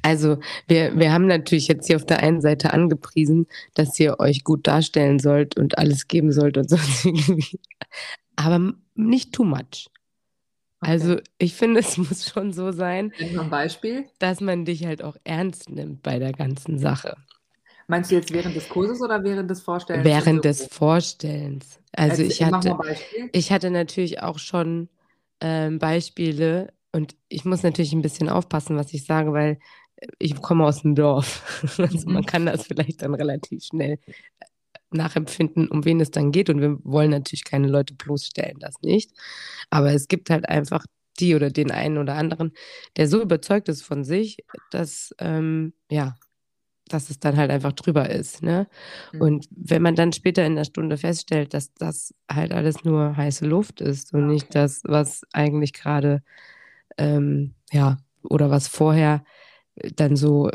[SPEAKER 2] Also, wir, wir haben natürlich jetzt hier auf der einen Seite angepriesen, dass ihr euch gut darstellen sollt und alles geben sollt und sonst irgendwie. Aber nicht too much. Also, ich finde, es muss schon so sein,
[SPEAKER 1] ein Beispiel.
[SPEAKER 2] dass man dich halt auch ernst nimmt bei der ganzen Sache.
[SPEAKER 1] Meinst du jetzt während des Kurses oder während des Vorstellens?
[SPEAKER 2] Während des? Vorstellens. Also, ich
[SPEAKER 1] Erzähl- mach
[SPEAKER 2] hatte. Ich hatte natürlich auch schon ähm, Beispiele und ich muss natürlich ein bisschen aufpassen, was ich sage, weil ich komme aus dem Dorf. Also
[SPEAKER 1] Mhm.
[SPEAKER 2] man kann das vielleicht dann relativ schnell äh, nachempfinden, um wen es dann geht. Und wir wollen natürlich keine Leute bloßstellen, das nicht. Aber es gibt halt einfach die oder den einen oder anderen, der so überzeugt ist von sich, dass, ähm, ja, dass es dann halt einfach drüber ist. Ne?
[SPEAKER 1] Mhm.
[SPEAKER 2] Und wenn man dann später in der Stunde feststellt, dass das halt alles nur heiße Luft ist und
[SPEAKER 1] Ah,
[SPEAKER 2] nicht
[SPEAKER 1] okay.
[SPEAKER 2] das, was eigentlich gerade, ähm, ja, oder was vorher äh, dann so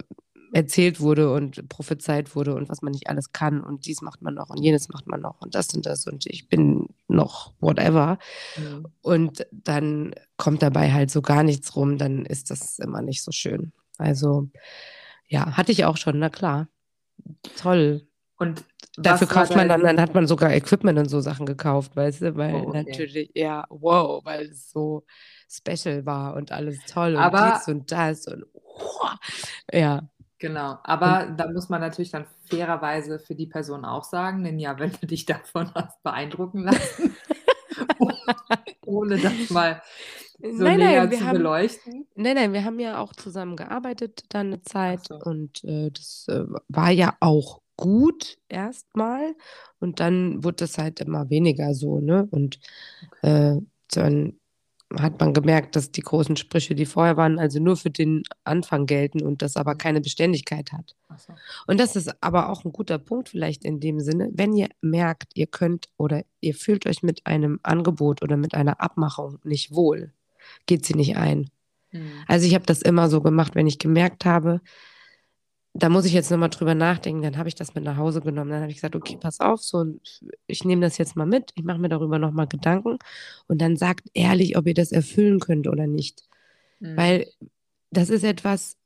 [SPEAKER 2] erzählt wurde und prophezeit wurde und was man nicht alles kann und dies macht man noch und jenes macht man noch und das und das und ich bin noch whatever
[SPEAKER 1] Mhm.
[SPEAKER 2] und dann kommt dabei halt so gar nichts rum, dann ist das immer nicht so schön. Also ja, hatte ich auch schon, na klar. Toll.
[SPEAKER 1] Und
[SPEAKER 2] Dafür kauft man dann, dann hat man sogar Equipment und so Sachen gekauft, weißt du, weil
[SPEAKER 1] Oh, okay.
[SPEAKER 2] natürlich, ja, wow, weil es so special war und alles toll und
[SPEAKER 1] Aber-
[SPEAKER 2] dies und das und wow. ja,
[SPEAKER 1] Genau, aber da muss man natürlich dann fairerweise für die Person auch sagen, denn ja, wenn du dich davon hast beeinrucken lassen, ohne das mal so
[SPEAKER 2] nein,
[SPEAKER 1] näher
[SPEAKER 2] nein, wir
[SPEAKER 1] zu
[SPEAKER 2] haben,
[SPEAKER 1] beleuchten.
[SPEAKER 2] nein, nein, wir haben ja auch zusammen gearbeitet dann eine Zeit
[SPEAKER 1] so.
[SPEAKER 2] und äh, das äh, war ja auch gut erstmal und dann wurde das halt immer weniger so, ne? Und äh, dann hat man gemerkt, dass die großen Sprüche, die vorher waren, also nur für den Anfang gelten und das aber keine Beständigkeit hat.
[SPEAKER 1] So.
[SPEAKER 2] Und das ist aber auch ein guter Punkt vielleicht in dem Sinne, wenn ihr merkt, ihr könnt oder ihr fühlt euch mit einem Angebot oder mit einer Abmachung nicht wohl, geht sie nicht ein.
[SPEAKER 1] Hm.
[SPEAKER 2] Also ich habe das immer so gemacht, wenn ich gemerkt habe, da muss ich jetzt nochmal drüber nachdenken, dann habe ich das mit nach Hause genommen. Dann habe ich gesagt, okay, pass auf, so ich nehme das jetzt mal mit, ich mache mir darüber nochmal Gedanken und dann sagt ehrlich, ob ihr das erfüllen könnt oder nicht.
[SPEAKER 1] Hm.
[SPEAKER 2] Weil das ist etwas,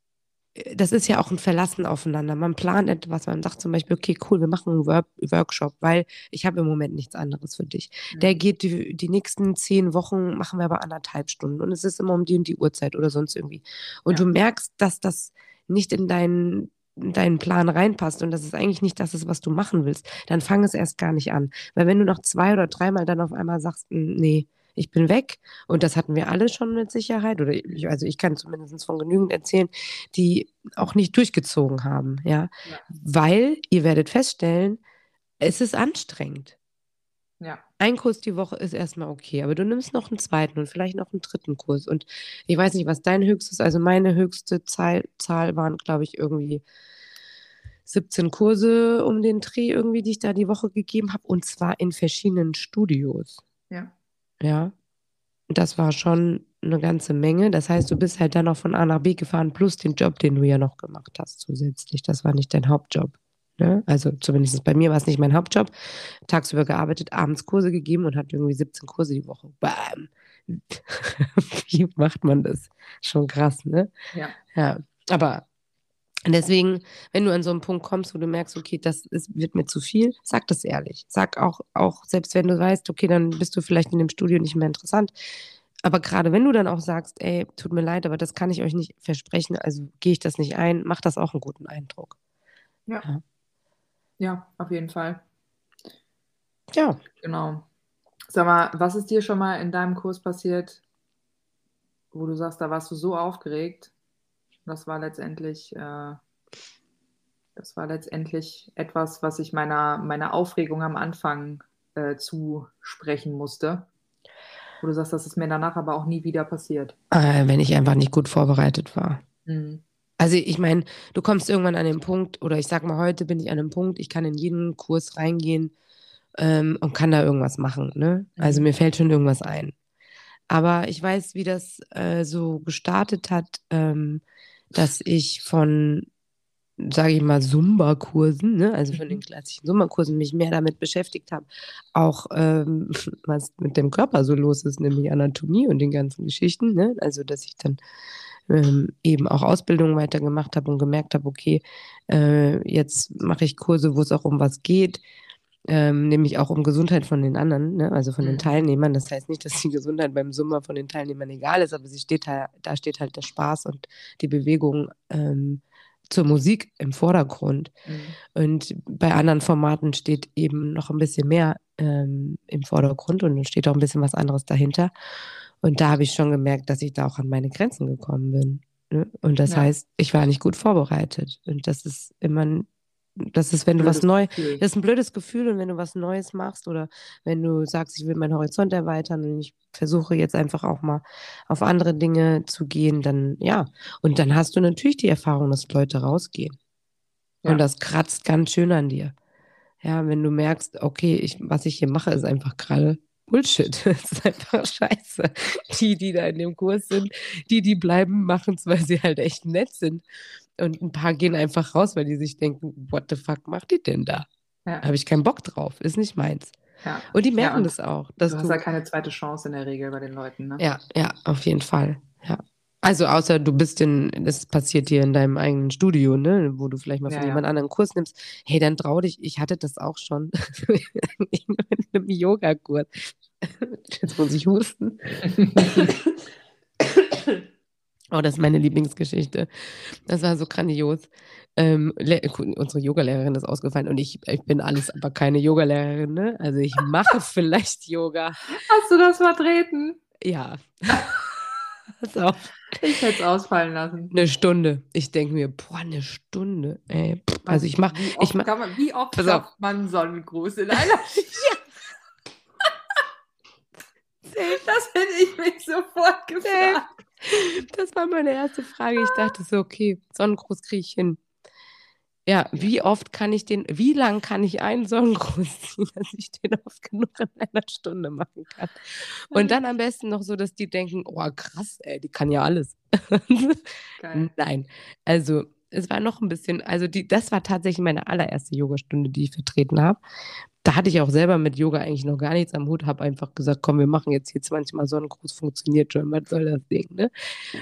[SPEAKER 2] das ist ja auch ein Verlassen aufeinander. Man plant etwas, man sagt zum Beispiel, okay, cool, wir machen einen Work Workshop, weil ich habe im Moment nichts anderes für dich.
[SPEAKER 1] Ja.
[SPEAKER 2] Der geht die, die nächsten zehn Wochen, machen wir aber anderthalb Stunden und es ist immer um die und die Uhrzeit oder sonst irgendwie. Und
[SPEAKER 1] Ja.
[SPEAKER 2] du merkst, dass das nicht in deinen in deinen Plan reinpasst und dass es eigentlich nicht das ist, was du machen willst, dann fang es erst gar nicht an. Weil wenn du noch zwei oder dreimal dann auf einmal sagst, "Mm, nee, ich bin weg, und das hatten wir alle schon mit Sicherheit, oder ich, also ich kann zumindest von genügend erzählen, die auch nicht durchgezogen haben, ja.
[SPEAKER 1] Ja.
[SPEAKER 2] Weil ihr werdet feststellen, es ist anstrengend.
[SPEAKER 1] Ja.
[SPEAKER 2] Ein Kurs die Woche ist erstmal okay, aber du nimmst noch einen zweiten und vielleicht noch einen dritten Kurs. Und ich weiß nicht, was dein höchstes, also meine höchste Zahl, Zahl waren, glaube ich, irgendwie 17 Kurse um den Dreh irgendwie, die ich da die Woche gegeben habe, und zwar in verschiedenen Studios.
[SPEAKER 1] Ja.
[SPEAKER 2] Ja, das war schon eine ganze Menge. Das heißt, du bist halt dann noch von A nach B gefahren, plus den Job, den du ja noch gemacht hast zusätzlich. Das war nicht dein Hauptjob. Ne? Also zumindest bei mir war es nicht mein Hauptjob. Tagsüber gearbeitet, abends Kurse gegeben und hatte irgendwie 17 Kurse die Woche. Bam! Wie macht man das? Schon krass, ne?
[SPEAKER 1] Ja.
[SPEAKER 2] Ja, aber deswegen, wenn du an so einen Punkt kommst, wo du merkst, okay, das ist, wird mir zu viel, sag das ehrlich. Sag auch, auch, selbst wenn du weißt, okay, dann bist du vielleicht in dem Studio nicht mehr interessant. Aber gerade wenn du dann auch sagst, ey, tut mir leid, aber das kann ich euch nicht versprechen, also gehe ich das nicht ein, macht das auch einen guten Eindruck.
[SPEAKER 1] Ja. Ja, auf jeden Fall.
[SPEAKER 2] Ja,
[SPEAKER 1] Genau. Sag mal, was ist dir schon mal in deinem Kurs passiert, wo du sagst, da warst du so aufgeregt? Das war letztendlich, äh, das war letztendlich etwas, was ich meiner, meiner Aufregung am Anfang äh, zusprechen musste. Wo du sagst, das ist mir danach aber auch nie wieder passiert.
[SPEAKER 2] äh, wenn ich einfach nicht gut vorbereitet war.
[SPEAKER 1] Mhm.
[SPEAKER 2] Also ich meine, du kommst irgendwann an den Punkt, oder ich sag mal, heute bin ich an einem Punkt, ich kann in jeden Kurs reingehen ähm, und kann da irgendwas machen. Ne? Also
[SPEAKER 1] Mhm.
[SPEAKER 2] mir fällt schon irgendwas ein. Aber ich weiß, wie das äh, so gestartet hat, ähm, dass ich von, sage ich mal, Zumba-Kursen, ne? also von den
[SPEAKER 1] Mhm.
[SPEAKER 2] klassischen Zumba-Kursen, mich mehr damit beschäftigt habe, auch ähm, was mit dem Körper so los ist, nämlich Anatomie und den ganzen Geschichten. Ne? Also dass ich dann ähm, eben auch Ausbildung weitergemacht habe und gemerkt habe, okay, äh, jetzt mache ich Kurse, wo es auch um was geht, ähm, nämlich auch um Gesundheit von den anderen, ne? also von den
[SPEAKER 1] Mhm.
[SPEAKER 2] Teilnehmern. Das heißt nicht, dass die Gesundheit beim Summer von den Teilnehmern egal ist, aber sie steht da, da steht halt der Spaß und die Bewegung ähm, zur Musik im Vordergrund.
[SPEAKER 1] Mhm.
[SPEAKER 2] Und bei anderen Formaten steht eben noch ein bisschen mehr ähm, im Vordergrund und dann steht auch ein bisschen was anderes dahinter. Und da habe ich schon gemerkt, dass ich da auch an meine Grenzen gekommen bin. Ne? Und das
[SPEAKER 1] Ja.
[SPEAKER 2] heißt, ich war nicht gut vorbereitet. Und das ist immer, ein- das ist, wenn du was
[SPEAKER 1] Blödes
[SPEAKER 2] neu,
[SPEAKER 1] Gefühl.
[SPEAKER 2] das ist ein blödes Gefühl und wenn du was Neues machst oder wenn du sagst, ich will meinen Horizont erweitern und ich versuche jetzt einfach auch mal auf andere Dinge zu gehen, dann ja. Und dann hast du natürlich die Erfahrung, dass Leute rausgehen.
[SPEAKER 1] Ja.
[SPEAKER 2] Und das kratzt ganz schön an dir. Ja, wenn du merkst, okay, ich, was ich hier mache, ist einfach gerade Bullshit. Es ist einfach scheiße. Die, die da in dem Kurs sind, die, die bleiben, machen es, weil sie halt echt nett sind. Und ein paar gehen einfach raus, weil die sich denken, what the fuck macht die denn da?
[SPEAKER 1] Ja.
[SPEAKER 2] Habe ich keinen Bock drauf, ist nicht meins.
[SPEAKER 1] Ja.
[SPEAKER 2] Und die
[SPEAKER 1] Ja,
[SPEAKER 2] merken
[SPEAKER 1] und
[SPEAKER 2] das auch. Dass
[SPEAKER 1] Du hast ja keine zweite Chance in der Regel bei den Leuten. Ne?
[SPEAKER 2] ja, ja, auf jeden Fall. Ja. Also außer du bist in, das passiert dir in deinem eigenen Studio, ne, wo du vielleicht mal
[SPEAKER 1] Ja,
[SPEAKER 2] von
[SPEAKER 1] ja.
[SPEAKER 2] jemand anderen einen Kurs nimmst. Hey, dann trau dich. Ich hatte das auch schon in einem Yogakurs. Jetzt muss ich husten. Oh, das ist meine Lieblingsgeschichte. Das war so grandios. Ähm, unsere Yogalehrerin ist ausgefallen und ich, ich bin alles, aber keine Yogalehrerin. Ne? Also ich mache vielleicht Yoga.
[SPEAKER 1] Hast du das vertreten?
[SPEAKER 2] Ja. Auf.
[SPEAKER 1] Ich hätte es ausfallen lassen.
[SPEAKER 2] Eine Stunde. Ich denke mir, boah, eine Stunde. Ey. Also ich mache,
[SPEAKER 1] Wie
[SPEAKER 2] ich
[SPEAKER 1] oft,
[SPEAKER 2] mach,
[SPEAKER 1] kann man, wie oft schafft man Sonnengruß in einer Das hätte ich mich sofort gefragt.
[SPEAKER 2] Das war meine erste Frage. Ich dachte so, okay, Sonnengruß kriege ich hin. Ja, wie oft kann ich den, wie lang kann ich einen Sonnengruß ziehen, dass ich den oft genug in einer Stunde machen kann? Und dann am besten noch so, dass die denken, oh krass, ey, die kann ja alles.
[SPEAKER 1] Geil.
[SPEAKER 2] Nein, also es war noch ein bisschen, also die, das war tatsächlich meine allererste Yogastunde, die ich vertreten habe. Da hatte ich auch selber mit Yoga eigentlich noch gar nichts am Hut, habe einfach gesagt, komm, wir machen jetzt hier 20 Mal Sonnenkurs, funktioniert schon, was soll das Ding, ne?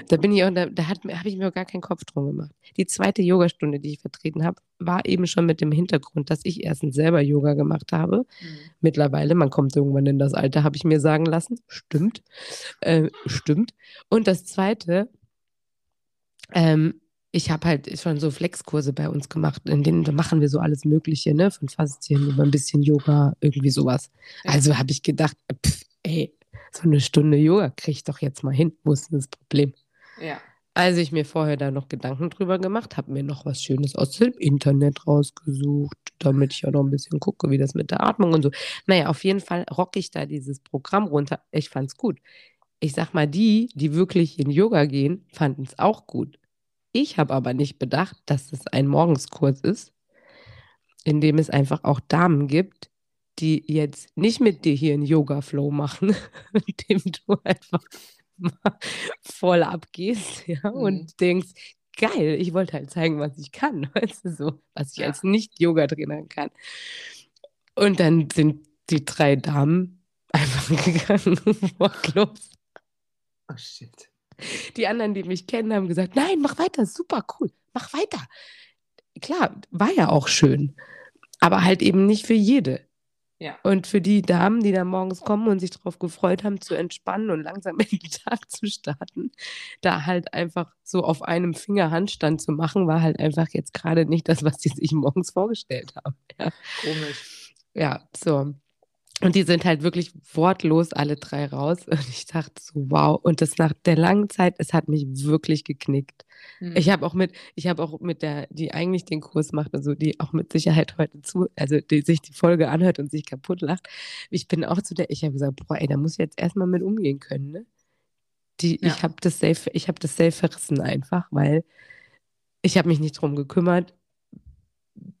[SPEAKER 2] Da bin ich auch, da, da habe ich mir auch gar keinen Kopf drum gemacht. Die zweite Yogastunde, die ich vertreten habe, war eben schon mit dem Hintergrund, dass ich erstens selber Yoga gemacht habe. Mhm. Mittlerweile, man kommt irgendwann in das Alter, habe ich mir sagen lassen. Stimmt. Äh, stimmt. Und das zweite, ähm, ich habe halt schon so Flexkurse bei uns gemacht, in denen da machen wir so alles Mögliche, ne? Von Faszien über ein bisschen Yoga, irgendwie sowas. Ja. Also habe ich gedacht, pff, ey, so eine Stunde Yoga kriege ich doch jetzt mal hin. Wo ist denn das Problem?
[SPEAKER 1] Ja.
[SPEAKER 2] Also ich mir vorher da noch Gedanken drüber gemacht, habe mir noch was Schönes aus dem Internet rausgesucht, damit ich auch noch ein bisschen gucke, wie das mit der Atmung und so. Naja, auf jeden Fall rocke ich da dieses Programm runter. Ich fand's gut. Ich sag mal, die, die wirklich in Yoga gehen, fanden es auch gut. Ich habe aber nicht bedacht, dass es ein Morgenskurs ist, in dem es einfach auch Damen gibt, die jetzt nicht mit dir hier einen Yoga-Flow machen, mit dem du einfach mal voll abgehst ja, mhm. und denkst, geil, ich wollte halt zeigen, was ich kann, weißt du, so, was ich ja. als Nicht-Yoga-Trainer kann. Und dann sind die drei Damen einfach gegangen, wortlos.
[SPEAKER 1] Oh shit.
[SPEAKER 2] Die anderen, die mich kennen, haben gesagt, nein, mach weiter, super cool, mach weiter. Klar, war ja auch schön, aber halt eben nicht für jede.
[SPEAKER 1] Ja.
[SPEAKER 2] Und für die Damen, die da morgens kommen und sich darauf gefreut haben, zu entspannen und langsam in den Tag zu starten, da halt einfach so auf einem Finger Handstand zu machen, war halt einfach jetzt gerade nicht das, was sie sich morgens vorgestellt haben. Ja.
[SPEAKER 1] Komisch.
[SPEAKER 2] Ja, so. Und die sind halt wirklich wortlos alle drei raus. Und ich dachte so, wow. Und das nach der langen Zeit, es hat mich wirklich geknickt. Mhm. Ich habe auch mit, ich habe auch mit der, die eigentlich den Kurs macht, also die auch mit Sicherheit heute zu, also die sich die Folge anhört und sich kaputt lacht. Ich bin auch zu der, ich habe gesagt, boah, ey, da muss ich jetzt erstmal mit umgehen können, ne? Die, ja. ich habe das safe, ich habe das safe verrissen einfach, weil ich habe mich nicht drum gekümmert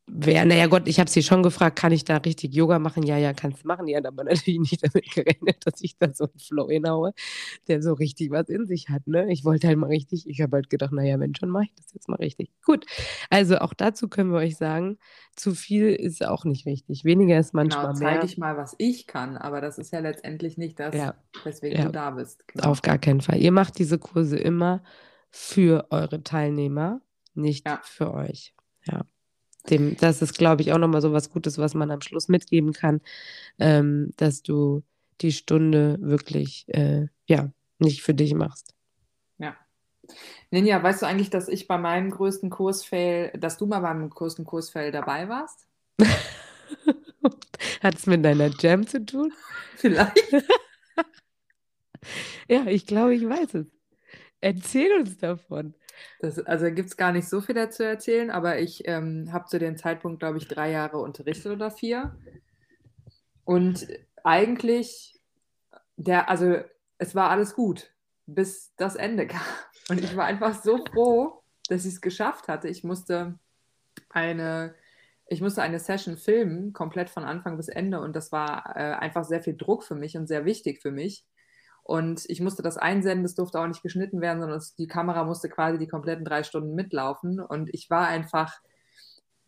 [SPEAKER 2] wäre, naja Gott, ich habe sie schon gefragt, kann ich da richtig Yoga machen? Ja, ja, kannst du machen. Die hat aber natürlich nicht damit gerechnet, dass ich da so einen Flow hinhaue, der so richtig was in sich hat. Ne? Ich wollte halt mal richtig, ich habe halt gedacht, naja, wenn schon, mache ich das jetzt mal richtig. Gut, also auch dazu können wir euch sagen, zu viel ist auch nicht richtig. Weniger ist manchmal genau,
[SPEAKER 1] mehr.
[SPEAKER 2] zeige
[SPEAKER 1] ich mal, was ich kann, aber das ist ja letztendlich nicht das, ja. weswegen ja. du da bist.
[SPEAKER 2] Genau. Auf gar keinen Fall. Ihr macht diese Kurse immer für eure Teilnehmer, nicht ja. für euch. Ja dem, das ist, glaube ich, auch nochmal so was Gutes, was man am Schluss mitgeben kann, ähm, dass du die Stunde wirklich, äh, ja, nicht für dich machst.
[SPEAKER 1] Ja. Ninja, weißt du eigentlich, dass ich bei meinem größten Kursfail, dass du mal beim größten Kursfail dabei warst?
[SPEAKER 2] Hat es mit deiner Jam zu tun?
[SPEAKER 1] Vielleicht.
[SPEAKER 2] ja, ich glaube, ich weiß es. Erzähl uns davon.
[SPEAKER 1] Das, also gibt es gar nicht so viel dazu erzählen, aber ich ähm, habe zu dem Zeitpunkt, glaube ich, drei Jahre unterrichtet oder vier. Und eigentlich, der, also es war alles gut, bis das Ende kam. Und ich war einfach so froh, dass ich es geschafft hatte. Ich musste eine, ich musste eine Session filmen, komplett von Anfang bis Ende. Und das war äh, einfach sehr viel Druck für mich und sehr wichtig für mich. Und ich musste das einsenden, das durfte auch nicht geschnitten werden, sondern die Kamera musste quasi die kompletten drei Stunden mitlaufen. Und ich war einfach,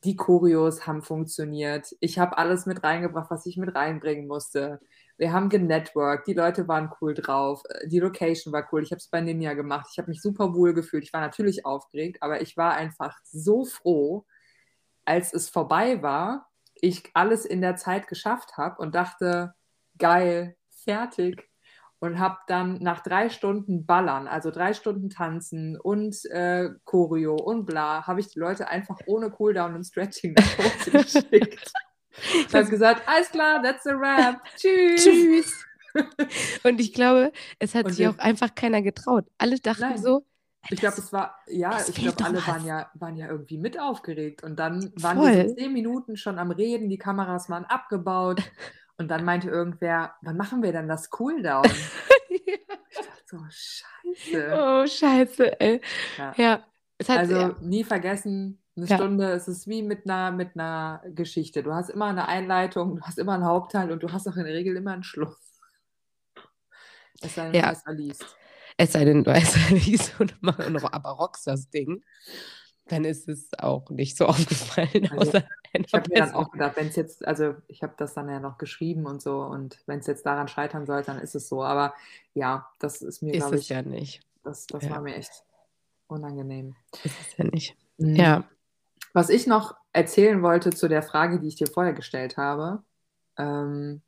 [SPEAKER 1] die Choreos haben funktioniert. Ich habe alles mit reingebracht, was ich mit reinbringen musste. Wir haben genetworked, die Leute waren cool drauf, die Location war cool. Ich habe es bei Ninja gemacht. Ich habe mich super wohl gefühlt. Ich war natürlich aufgeregt, aber ich war einfach so froh, als es vorbei war, ich alles in der Zeit geschafft habe und dachte, geil, fertig und habe dann nach drei Stunden Ballern, also drei Stunden Tanzen und äh, Choreo und bla, habe ich die Leute einfach ohne Cooldown und Stretching nach Hause geschickt. Ich habe gesagt, alles klar, that's a wrap. Tschüss. Tschüss.
[SPEAKER 2] Und ich glaube, es hat und sich auch einfach keiner getraut. Alle dachten nein. so.
[SPEAKER 1] Ich glaube, es war, ja, ich glaube, alle waren ja, waren ja irgendwie mit aufgeregt. Und dann waren Voll. wir so zehn Minuten schon am Reden, die Kameras waren abgebaut. Und dann meinte irgendwer, wann machen wir denn das Cooldown? ja. Ich dachte so, scheiße.
[SPEAKER 2] Oh, scheiße, ey. Ja. ja
[SPEAKER 1] also ja. nie vergessen, eine ja. Stunde, es ist wie mit einer, mit einer Geschichte. Du hast immer eine Einleitung, du hast immer einen Hauptteil und du hast auch in der Regel immer einen Schluss. Es sei denn, ja. du heißt Alice.
[SPEAKER 2] Es sei denn, du heißt Alice und machst noch aber rockst das Ding. Dann ist es auch nicht so aufgefallen.
[SPEAKER 1] Also, Ich habe mir dann auch gedacht, wenn es jetzt, also ich habe das dann ja noch geschrieben und so und wenn es jetzt daran scheitern sollte, dann ist es so. Aber ja, das ist mir, glaube ich,
[SPEAKER 2] ja nicht.
[SPEAKER 1] Das, das ja. war mir echt unangenehm.
[SPEAKER 2] Ist es ja nicht. Mhm. Ja.
[SPEAKER 1] Was ich noch erzählen wollte zu der Frage, die ich dir vorher gestellt habe, ähm,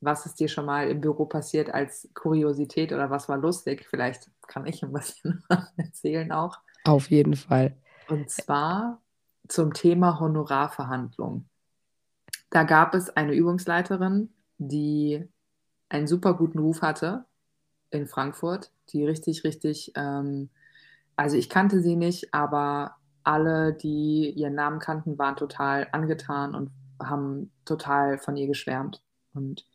[SPEAKER 1] was ist dir schon mal im Büro passiert als Kuriosität oder was war lustig? Vielleicht kann ich ein bisschen erzählen auch.
[SPEAKER 2] Auf jeden Fall.
[SPEAKER 1] Und zwar zum Thema Honorarverhandlung. Da gab es eine Übungsleiterin, die einen super guten Ruf hatte in Frankfurt, die richtig, richtig, ähm, also ich kannte sie nicht, aber alle, die ihren Namen kannten, waren total angetan und haben total von ihr geschwärmt. Und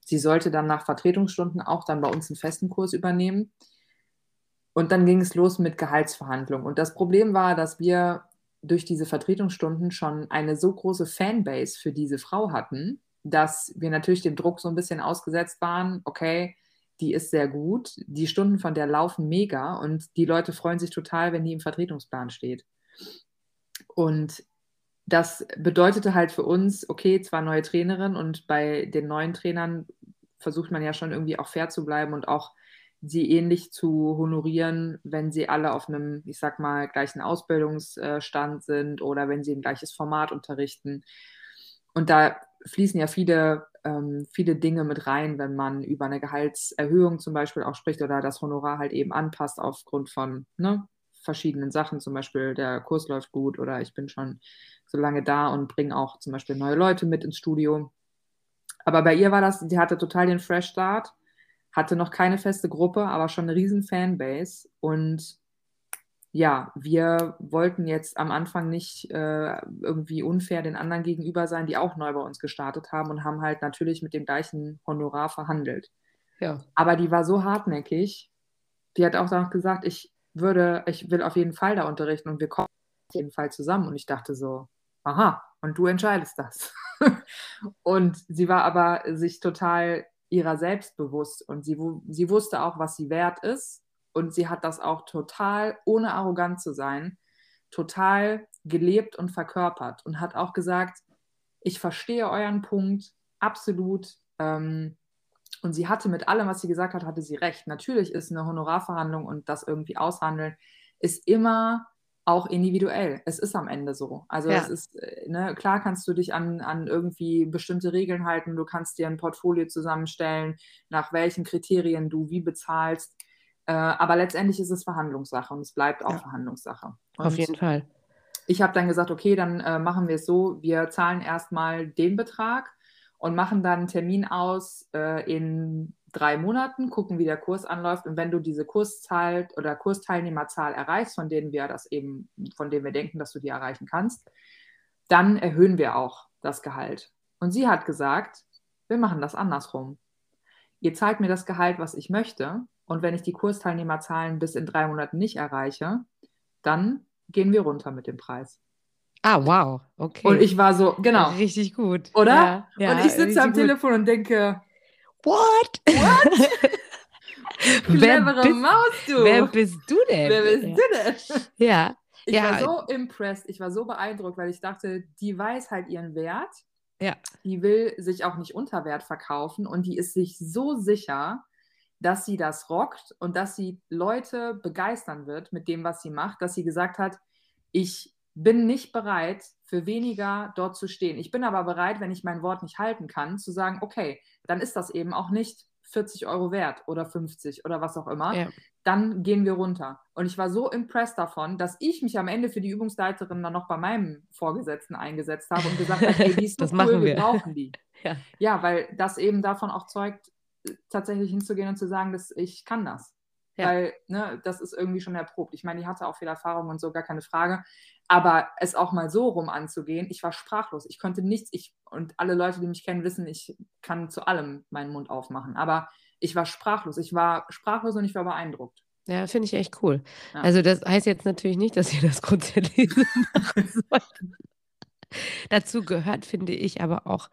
[SPEAKER 1] sie sollte dann nach Vertretungsstunden auch dann bei uns einen festen Kurs übernehmen. Und dann ging es los mit Gehaltsverhandlungen. Und das Problem war, dass wir durch diese Vertretungsstunden schon eine so große Fanbase für diese Frau hatten, dass wir natürlich dem Druck so ein bisschen ausgesetzt waren, okay, die ist sehr gut, die Stunden von der laufen mega und die Leute freuen sich total, wenn die im Vertretungsplan steht. Und das bedeutete halt für uns, okay, zwar neue Trainerin und bei den neuen Trainern versucht man ja schon irgendwie auch fair zu bleiben und auch sie ähnlich zu honorieren, wenn sie alle auf einem, ich sag mal, gleichen Ausbildungsstand sind oder wenn sie ein gleiches Format unterrichten. Und da fließen ja viele, ähm, viele Dinge mit rein, wenn man über eine Gehaltserhöhung zum Beispiel auch spricht oder das Honorar halt eben anpasst aufgrund von ne, verschiedenen Sachen. Zum Beispiel der Kurs läuft gut oder ich bin schon so lange da und bringe auch zum Beispiel neue Leute mit ins Studio. Aber bei ihr war das, sie hatte total den Fresh Start hatte noch keine feste Gruppe, aber schon eine riesen Fanbase. Und ja, wir wollten jetzt am Anfang nicht äh, irgendwie unfair den anderen gegenüber sein, die auch neu bei uns gestartet haben und haben halt natürlich mit dem gleichen Honorar verhandelt. Ja. Aber die war so hartnäckig, die hat auch noch gesagt, ich würde, ich will auf jeden Fall da unterrichten und wir kommen auf jeden Fall zusammen. Und ich dachte so, aha, und du entscheidest das. und sie war aber sich total ihrer selbst bewusst und sie, sie wusste auch, was sie wert ist und sie hat das auch total, ohne arrogant zu sein, total gelebt und verkörpert und hat auch gesagt, ich verstehe euren Punkt absolut. Ähm, und sie hatte mit allem, was sie gesagt hat, hatte sie recht. Natürlich ist eine Honorarverhandlung und das irgendwie aushandeln, ist immer auch individuell. Es ist am Ende so. Also ja. es ist, äh, ne, klar kannst du dich an, an irgendwie bestimmte Regeln halten, du kannst dir ein Portfolio zusammenstellen, nach welchen Kriterien du wie bezahlst. Äh, aber letztendlich ist es Verhandlungssache und es bleibt auch ja. Verhandlungssache. Und
[SPEAKER 2] Auf jeden Fall.
[SPEAKER 1] Ich habe dann gesagt, okay, dann äh, machen wir es so, wir zahlen erstmal den Betrag und machen dann einen Termin aus äh, in drei Monaten, gucken, wie der Kurs anläuft. Und wenn du diese Kurszahl oder Kursteilnehmerzahl erreichst, von denen wir das eben, von denen wir denken, dass du die erreichen kannst, dann erhöhen wir auch das Gehalt. Und sie hat gesagt, wir machen das andersrum. Ihr zahlt mir das Gehalt, was ich möchte. Und wenn ich die Kursteilnehmerzahlen bis in drei Monaten nicht erreiche, dann gehen wir runter mit dem Preis.
[SPEAKER 2] Ah, wow, okay.
[SPEAKER 1] Und ich war so, genau.
[SPEAKER 2] Richtig gut.
[SPEAKER 1] Oder? Ja, ja, und ich sitze am gut. Telefon und denke,
[SPEAKER 2] What?
[SPEAKER 1] What? Clevere
[SPEAKER 2] wer
[SPEAKER 1] Maus, du.
[SPEAKER 2] Wer bist du denn?
[SPEAKER 1] Wer bist du denn?
[SPEAKER 2] Ja.
[SPEAKER 1] Ich
[SPEAKER 2] ja.
[SPEAKER 1] war so impressed, ich war so beeindruckt, weil ich dachte, die weiß halt ihren Wert.
[SPEAKER 2] Ja.
[SPEAKER 1] Die will sich auch nicht unter Wert verkaufen und die ist sich so sicher, dass sie das rockt und dass sie Leute begeistern wird mit dem, was sie macht, dass sie gesagt hat, ich bin nicht bereit, für weniger dort zu stehen. Ich bin aber bereit, wenn ich mein Wort nicht halten kann, zu sagen, okay, dann ist das eben auch nicht 40 Euro wert oder 50 oder was auch immer. Ja. Dann gehen wir runter. Und ich war so impressed davon, dass ich mich am Ende für die Übungsleiterin dann noch bei meinem Vorgesetzten eingesetzt habe und gesagt habe, hey, die ist
[SPEAKER 2] das
[SPEAKER 1] cool,
[SPEAKER 2] machen
[SPEAKER 1] wir. wir brauchen die. ja. ja, weil das eben davon auch zeugt, tatsächlich hinzugehen und zu sagen, dass ich kann das. Ja. Weil ne, das ist irgendwie schon erprobt. Ich meine, die hatte auch viel Erfahrung und so, gar keine Frage. Aber es auch mal so rum anzugehen, ich war sprachlos. Ich konnte nichts, ich, und alle Leute, die mich kennen, wissen, ich kann zu allem meinen Mund aufmachen. Aber ich war sprachlos. Ich war sprachlos und ich war beeindruckt.
[SPEAKER 2] Ja, finde ich echt cool. Ja. Also das heißt jetzt natürlich nicht, dass ihr das grundsätzlich machen sollt. Dazu gehört, finde ich, aber auch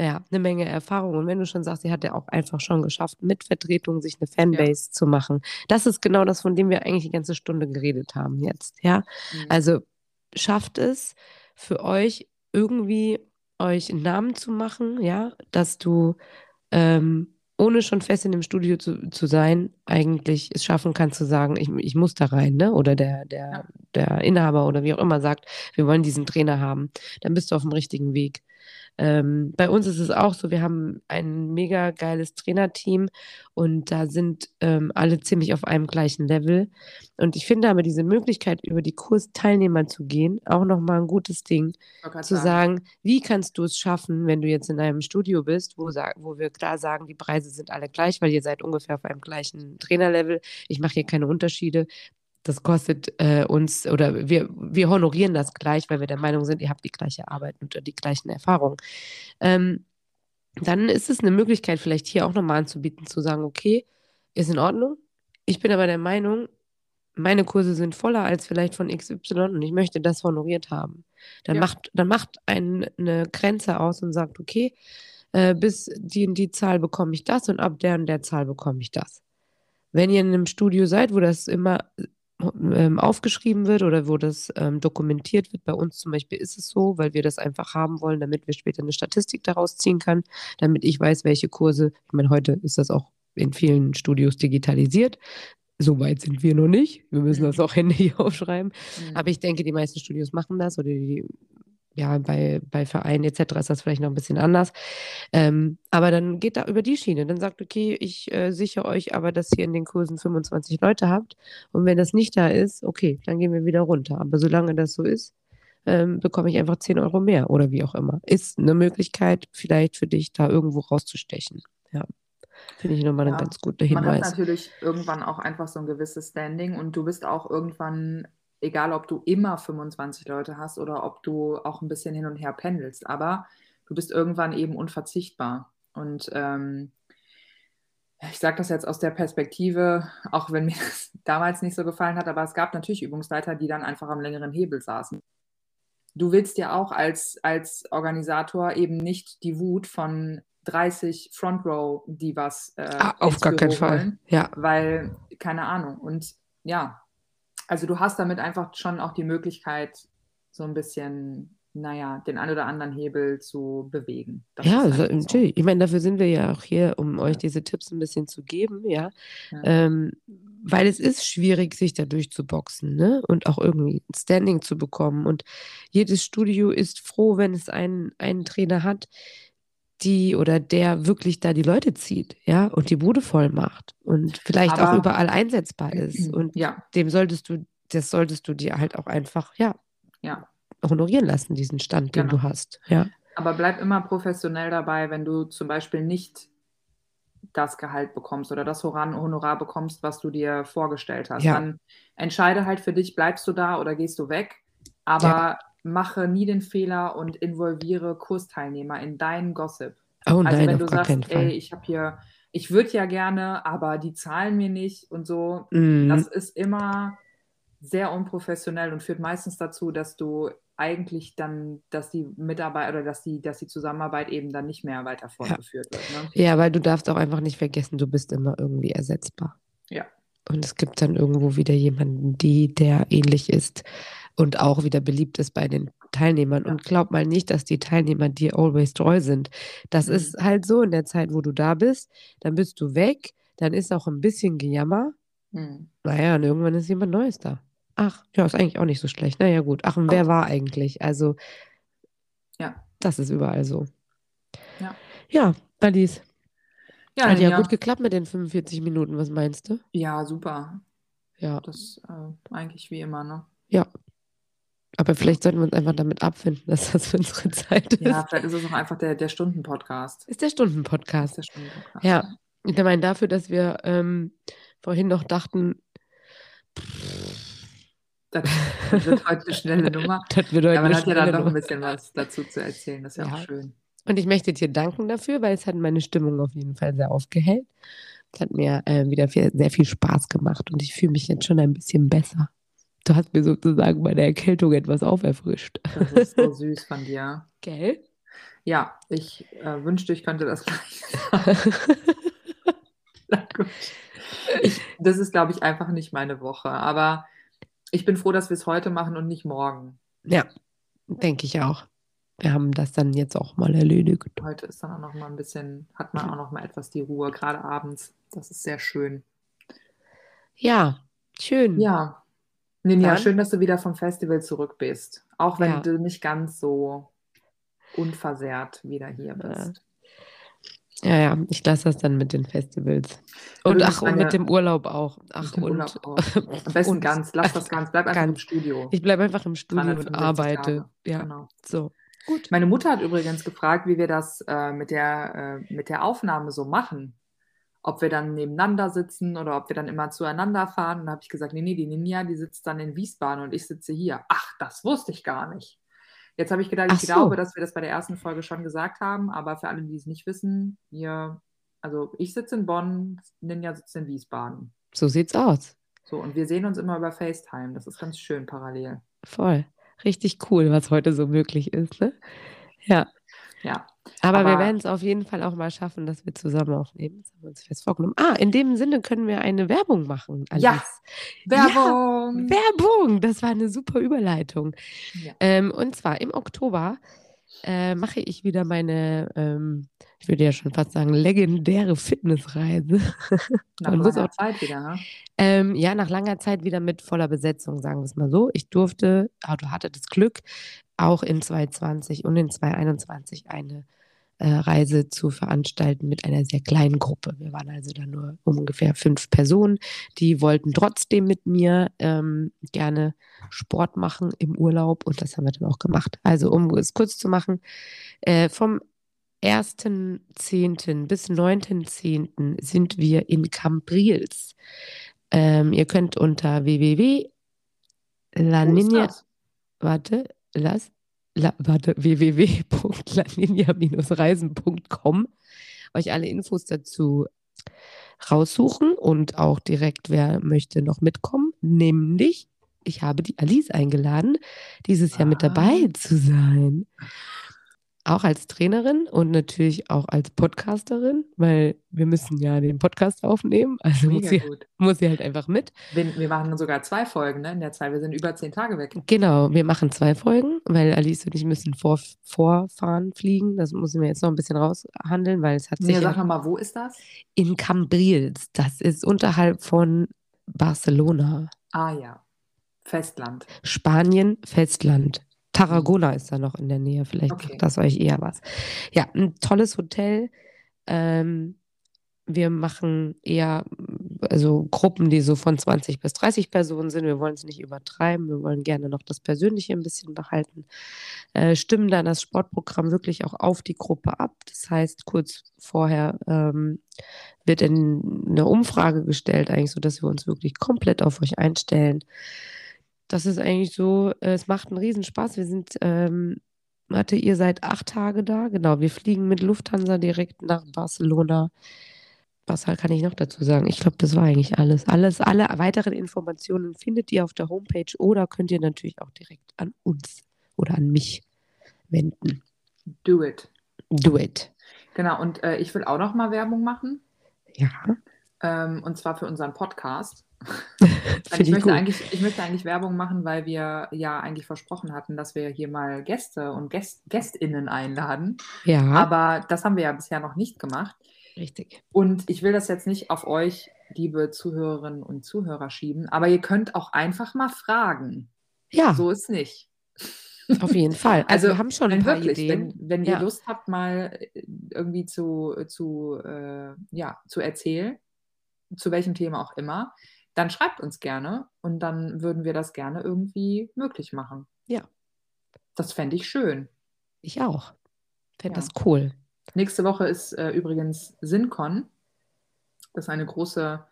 [SPEAKER 2] ja, eine Menge Erfahrung. Und wenn du schon sagst, sie hat ja auch einfach schon geschafft, mit Vertretung sich eine Fanbase ja. zu machen. Das ist genau das, von dem wir eigentlich die ganze Stunde geredet haben jetzt. Ja, mhm. also schafft es, für euch irgendwie euch einen Namen zu machen, ja, dass du ähm, ohne schon fest in dem Studio zu, zu sein, eigentlich es schaffen kannst zu sagen, ich, ich muss da rein, ne? Oder der, der, der Inhaber oder wie auch immer sagt, wir wollen diesen Trainer haben, dann bist du auf dem richtigen Weg. Ähm, bei uns ist es auch so, wir haben ein mega geiles Trainerteam und da sind ähm, alle ziemlich auf einem gleichen Level. Und ich finde aber diese Möglichkeit, über die Kursteilnehmer zu gehen, auch nochmal ein gutes Ding. Zu sagen. sagen, wie kannst du es schaffen, wenn du jetzt in einem Studio bist, wo, wo wir klar sagen, die Preise sind alle gleich, weil ihr seid ungefähr auf einem gleichen Trainerlevel. Ich mache hier keine Unterschiede das kostet äh, uns oder wir, wir honorieren das gleich, weil wir der Meinung sind, ihr habt die gleiche Arbeit und die gleichen Erfahrungen. Ähm, dann ist es eine Möglichkeit, vielleicht hier auch nochmal anzubieten, zu sagen, okay, ist in Ordnung. Ich bin aber der Meinung, meine Kurse sind voller als vielleicht von XY und ich möchte das honoriert haben. Dann ja. macht, dann macht ein, eine Grenze aus und sagt, okay, äh, bis die und die Zahl bekomme ich das und ab der und der Zahl bekomme ich das. Wenn ihr in einem Studio seid, wo das immer aufgeschrieben wird oder wo das ähm, dokumentiert wird. Bei uns zum Beispiel ist es so, weil wir das einfach haben wollen, damit wir später eine Statistik daraus ziehen können, damit ich weiß, welche Kurse, ich meine, heute ist das auch in vielen Studios digitalisiert. So weit sind wir noch nicht. Wir müssen das mhm. auch händisch aufschreiben. Mhm. Aber ich denke, die meisten Studios machen das oder die ja, bei, bei Vereinen etc. ist das vielleicht noch ein bisschen anders. Ähm, aber dann geht da über die Schiene. Dann sagt, okay, ich äh, sichere euch aber, dass ihr in den Kursen 25 Leute habt. Und wenn das nicht da ist, okay, dann gehen wir wieder runter. Aber solange das so ist, ähm, bekomme ich einfach 10 Euro mehr oder wie auch immer. Ist eine Möglichkeit vielleicht für dich, da irgendwo rauszustechen. Ja. Finde ich nochmal ja. ein ganz guter Hinweis. Man
[SPEAKER 1] hat natürlich irgendwann auch einfach so ein gewisses Standing und du bist auch irgendwann egal ob du immer 25 Leute hast oder ob du auch ein bisschen hin und her pendelst, aber du bist irgendwann eben unverzichtbar. Und ähm, ich sage das jetzt aus der Perspektive, auch wenn mir das damals nicht so gefallen hat, aber es gab natürlich Übungsleiter, die dann einfach am längeren Hebel saßen. Du willst ja auch als, als Organisator eben nicht die Wut von 30 Front Row Divas äh,
[SPEAKER 2] ah, auf gar keinen Fall, ja,
[SPEAKER 1] weil keine Ahnung und ja, also du hast damit einfach schon auch die Möglichkeit, so ein bisschen, naja, den ein oder anderen Hebel zu bewegen.
[SPEAKER 2] Das ja, also, natürlich. Ich meine, dafür sind wir ja auch hier, um ja. euch diese Tipps ein bisschen zu geben, ja. ja. Ähm, weil es ist schwierig, sich da durchzuboxen, ne? Und auch irgendwie ein Standing zu bekommen. Und jedes Studio ist froh, wenn es einen, einen Trainer hat, die oder der wirklich da die Leute zieht, ja, und die Bude voll macht und vielleicht Aber, auch überall einsetzbar ist. Und ja. dem solltest du, das solltest du dir halt auch einfach, ja, ja. honorieren lassen, diesen Stand, den genau. du hast. Ja.
[SPEAKER 1] Aber bleib immer professionell dabei, wenn du zum Beispiel nicht das Gehalt bekommst oder das Honorar bekommst, was du dir vorgestellt hast. Ja. Dann entscheide halt für dich, bleibst du da oder gehst du weg. Aber ja mache nie den Fehler und involviere Kursteilnehmer in deinen Gossip.
[SPEAKER 2] Oh also nein, wenn du sagst, ey,
[SPEAKER 1] ich habe hier, ich würde ja gerne, aber die zahlen mir nicht und so, mhm. das ist immer sehr unprofessionell und führt meistens dazu, dass du eigentlich dann, dass die Mitarbeit oder dass die, dass die Zusammenarbeit eben dann nicht mehr weiter fortgeführt
[SPEAKER 2] ja.
[SPEAKER 1] wird.
[SPEAKER 2] Ne? Ja, weil du darfst auch einfach nicht vergessen, du bist immer irgendwie ersetzbar.
[SPEAKER 1] Ja.
[SPEAKER 2] Und es gibt dann irgendwo wieder jemanden, die, der ähnlich ist und auch wieder beliebt ist bei den Teilnehmern. Und glaub mal nicht, dass die Teilnehmer dir always treu sind. Das mhm. ist halt so in der Zeit, wo du da bist, dann bist du weg, dann ist auch ein bisschen Gejammer. Mhm. Naja, und irgendwann ist jemand Neues da. Ach, ja, ist eigentlich auch nicht so schlecht. Naja, gut. Ach, und wer war eigentlich? Also, ja. Das ist überall so.
[SPEAKER 1] Ja.
[SPEAKER 2] Ja, Alice. Ja, Hat ja, ja gut geklappt mit den 45 Minuten, was meinst du?
[SPEAKER 1] Ja, super.
[SPEAKER 2] Ja.
[SPEAKER 1] Das äh, eigentlich wie immer, ne?
[SPEAKER 2] Ja, aber vielleicht sollten wir uns einfach damit abfinden, dass das für unsere Zeit ist.
[SPEAKER 1] Ja, vielleicht ist es auch einfach der, der Stunden-Podcast.
[SPEAKER 2] Ist der Stunden-Podcast. Der Stunden-Podcast. Ja, ich meine, dafür, dass wir ähm, vorhin noch dachten,
[SPEAKER 1] das wird heute eine schnelle Nummer.
[SPEAKER 2] das wird heute
[SPEAKER 1] ja, man hat ja dann noch ein bisschen was dazu zu erzählen. Das ist ja, ja, auch schön.
[SPEAKER 2] Und ich möchte dir danken dafür, weil es hat meine Stimmung auf jeden Fall sehr aufgehellt. Es hat mir äh, wieder viel, sehr viel Spaß gemacht und ich fühle mich jetzt schon ein bisschen besser. Du hast mir sozusagen meine Erkältung etwas auferfrischt.
[SPEAKER 1] Das ist so süß von dir.
[SPEAKER 2] Gell?
[SPEAKER 1] Ja, ich äh, wünschte, ich könnte das gleich sagen. Na gut. Ich, das ist, glaube ich, einfach nicht meine Woche. Aber ich bin froh, dass wir es heute machen und nicht morgen.
[SPEAKER 2] Ja, Denke ich auch. Wir haben das dann jetzt auch mal erledigt.
[SPEAKER 1] Heute ist dann auch noch mal ein bisschen, hat man auch noch mal etwas die Ruhe, gerade abends. Das ist sehr schön.
[SPEAKER 2] Ja, schön.
[SPEAKER 1] Ja. Ninja, schön, dass du wieder vom Festival zurück bist. Auch wenn
[SPEAKER 2] Ja.
[SPEAKER 1] du nicht ganz so unversehrt wieder hier bist.
[SPEAKER 2] Ja, ja, ich lasse das dann mit den Festivals. Und ach, und mit dem Urlaub auch. Ach,
[SPEAKER 1] Mit dem
[SPEAKER 2] und
[SPEAKER 1] Urlaub auch. Am besten
[SPEAKER 2] und-
[SPEAKER 1] ganz, lass das ganz, bleib einfach im
[SPEAKER 2] ganz.
[SPEAKER 1] Studio.
[SPEAKER 2] Ich bleibe einfach im Studio und
[SPEAKER 1] 365
[SPEAKER 2] arbeite.
[SPEAKER 1] Tage.
[SPEAKER 2] Ja,
[SPEAKER 1] Genau.
[SPEAKER 2] so. Gut.
[SPEAKER 1] Meine Mutter hat übrigens gefragt, wie wir das äh, mit, der, äh, mit der Aufnahme so machen. Ob wir dann nebeneinander sitzen oder ob wir dann immer zueinander fahren. Und da habe ich gesagt, nee, nee, die Ninja, die sitzt dann in Wiesbaden und ich sitze hier. Ach, das wusste ich gar nicht. Jetzt habe ich gedacht,
[SPEAKER 2] Ach
[SPEAKER 1] ich
[SPEAKER 2] so.
[SPEAKER 1] glaube, dass wir das bei der ersten Folge schon gesagt haben, aber für alle, die es nicht wissen, hier, also ich sitze in Bonn, Ninja sitzt in Wiesbaden.
[SPEAKER 2] So sieht's aus.
[SPEAKER 1] So, und wir sehen uns immer über FaceTime. Das ist ganz schön parallel.
[SPEAKER 2] Voll. Richtig cool, was heute so möglich ist, ne? Ja.
[SPEAKER 1] Ja.
[SPEAKER 2] Aber, wir
[SPEAKER 1] Aber-
[SPEAKER 2] werden es auf jeden Fall auch mal schaffen, dass wir zusammen aufnehmen. Das haben wir uns fest vorgenommen. Ah, in dem Sinne können wir eine Werbung machen.
[SPEAKER 1] Ja.
[SPEAKER 2] Alice.
[SPEAKER 1] Werbung!
[SPEAKER 2] Werbung! Das war eine super Überleitung.
[SPEAKER 1] Ja.
[SPEAKER 2] Ähm, und zwar im Oktober äh, mache ich wieder meine, ähm, ich würde ja schon fast sagen, legendäre Fitnessreise.
[SPEAKER 1] Nach langer
[SPEAKER 2] auch-
[SPEAKER 1] Zeit wieder, ne?
[SPEAKER 2] Ähm, ja, nach langer Zeit wieder mit voller Besetzung, sagen wir es mal so. Ich durfte, also hatte das Glück, auch in 2020 und in 2021 eine äh, Reise zu veranstalten mit einer sehr kleinen Gruppe. Wir waren also da nur ungefähr fünf Personen. Die wollten trotzdem mit mir ähm, gerne Sport machen im Urlaub und das haben wir dann auch gemacht. Also um es kurz zu machen, äh, vom 1.10. bis 9.10. sind wir in Cambrils. Ähm, ihr könnt unter www. La Ninja, warte, las, la, warte, www.laninja-reisen.com euch alle Infos dazu raussuchen und auch direkt, wer möchte noch mitkommen. Nämlich, ich habe die Alice eingeladen, dieses Jahr mit
[SPEAKER 1] Ah.
[SPEAKER 2] dabei zu sein. Auch als Trainerin und natürlich auch als Podcasterin, weil wir müssen ja den Podcast aufnehmen. Also muss sie,
[SPEAKER 1] gut.
[SPEAKER 2] muss sie halt einfach mit.
[SPEAKER 1] Wir, wir machen sogar zwei Folgen ne, in der Zeit. Wir sind über zehn Tage weg.
[SPEAKER 2] Genau, wir machen zwei Folgen, weil Alice und ich müssen vor, vorfahren, fliegen. Das müssen wir jetzt noch ein bisschen raushandeln, weil es hat sich ja
[SPEAKER 1] sag nochmal, wo ist das?
[SPEAKER 2] in Cambrils, das ist unterhalb von Barcelona,
[SPEAKER 1] Ah ja, Festland.
[SPEAKER 2] Spanien, Festland. Tarragona ist da noch in der Nähe, vielleicht
[SPEAKER 1] Okay.
[SPEAKER 2] das euch eher was. Ja, ein tolles Hotel. Ähm, wir machen eher also Gruppen, die so von 20 bis 30 Personen sind. Wir wollen es nicht übertreiben. Wir wollen gerne noch das Persönliche ein bisschen behalten. Äh, stimmen dann das Sportprogramm wirklich auch auf die Gruppe ab. Das heißt, kurz vorher ähm, wird in eine Umfrage gestellt, eigentlich so, dass wir uns wirklich komplett auf euch einstellen. Das ist eigentlich so, äh, es macht einen Riesenspaß. Wir sind, ähm, warte, ihr seid acht Tage da. Genau, wir fliegen mit Lufthansa direkt nach Barcelona. Was halt kann ich noch dazu sagen? Ich glaube, das war eigentlich alles. Alles, alle weiteren Informationen findet ihr auf der Homepage oder könnt ihr natürlich auch direkt an uns oder an mich wenden.
[SPEAKER 1] Do it.
[SPEAKER 2] Do it.
[SPEAKER 1] Genau, und äh, ich will auch noch mal Werbung machen.
[SPEAKER 2] Ja,
[SPEAKER 1] Ähm, und zwar für unseren Podcast. ich, möchte eigentlich, ich möchte eigentlich Werbung machen, weil wir ja eigentlich versprochen hatten, dass wir hier mal Gäste und Gäst, GästInnen einladen.
[SPEAKER 2] Ja,
[SPEAKER 1] Aber das haben wir ja bisher noch nicht gemacht.
[SPEAKER 2] richtig.
[SPEAKER 1] Und ich will das jetzt nicht auf euch, liebe Zuhörerinnen und Zuhörer, schieben, aber ihr könnt auch einfach mal fragen.
[SPEAKER 2] Ja,
[SPEAKER 1] So ist nicht.
[SPEAKER 2] auf jeden Fall. Also,
[SPEAKER 1] Also,
[SPEAKER 2] wir haben schon ein paar
[SPEAKER 1] wirklich,
[SPEAKER 2] Ideen.
[SPEAKER 1] wenn, wenn ihr
[SPEAKER 2] Ja.
[SPEAKER 1] Lust habt, mal äh, irgendwie zu, zu, äh, ja, zu erzählen, zu welchem Thema auch immer, dann schreibt uns gerne und dann würden wir das gerne irgendwie möglich machen.
[SPEAKER 2] Ja.
[SPEAKER 1] Das fände ich schön.
[SPEAKER 2] Ich auch. Fände
[SPEAKER 1] Ja.
[SPEAKER 2] das cool.
[SPEAKER 1] Nächste Woche ist äh, übrigens SinCon. Das ist eine große,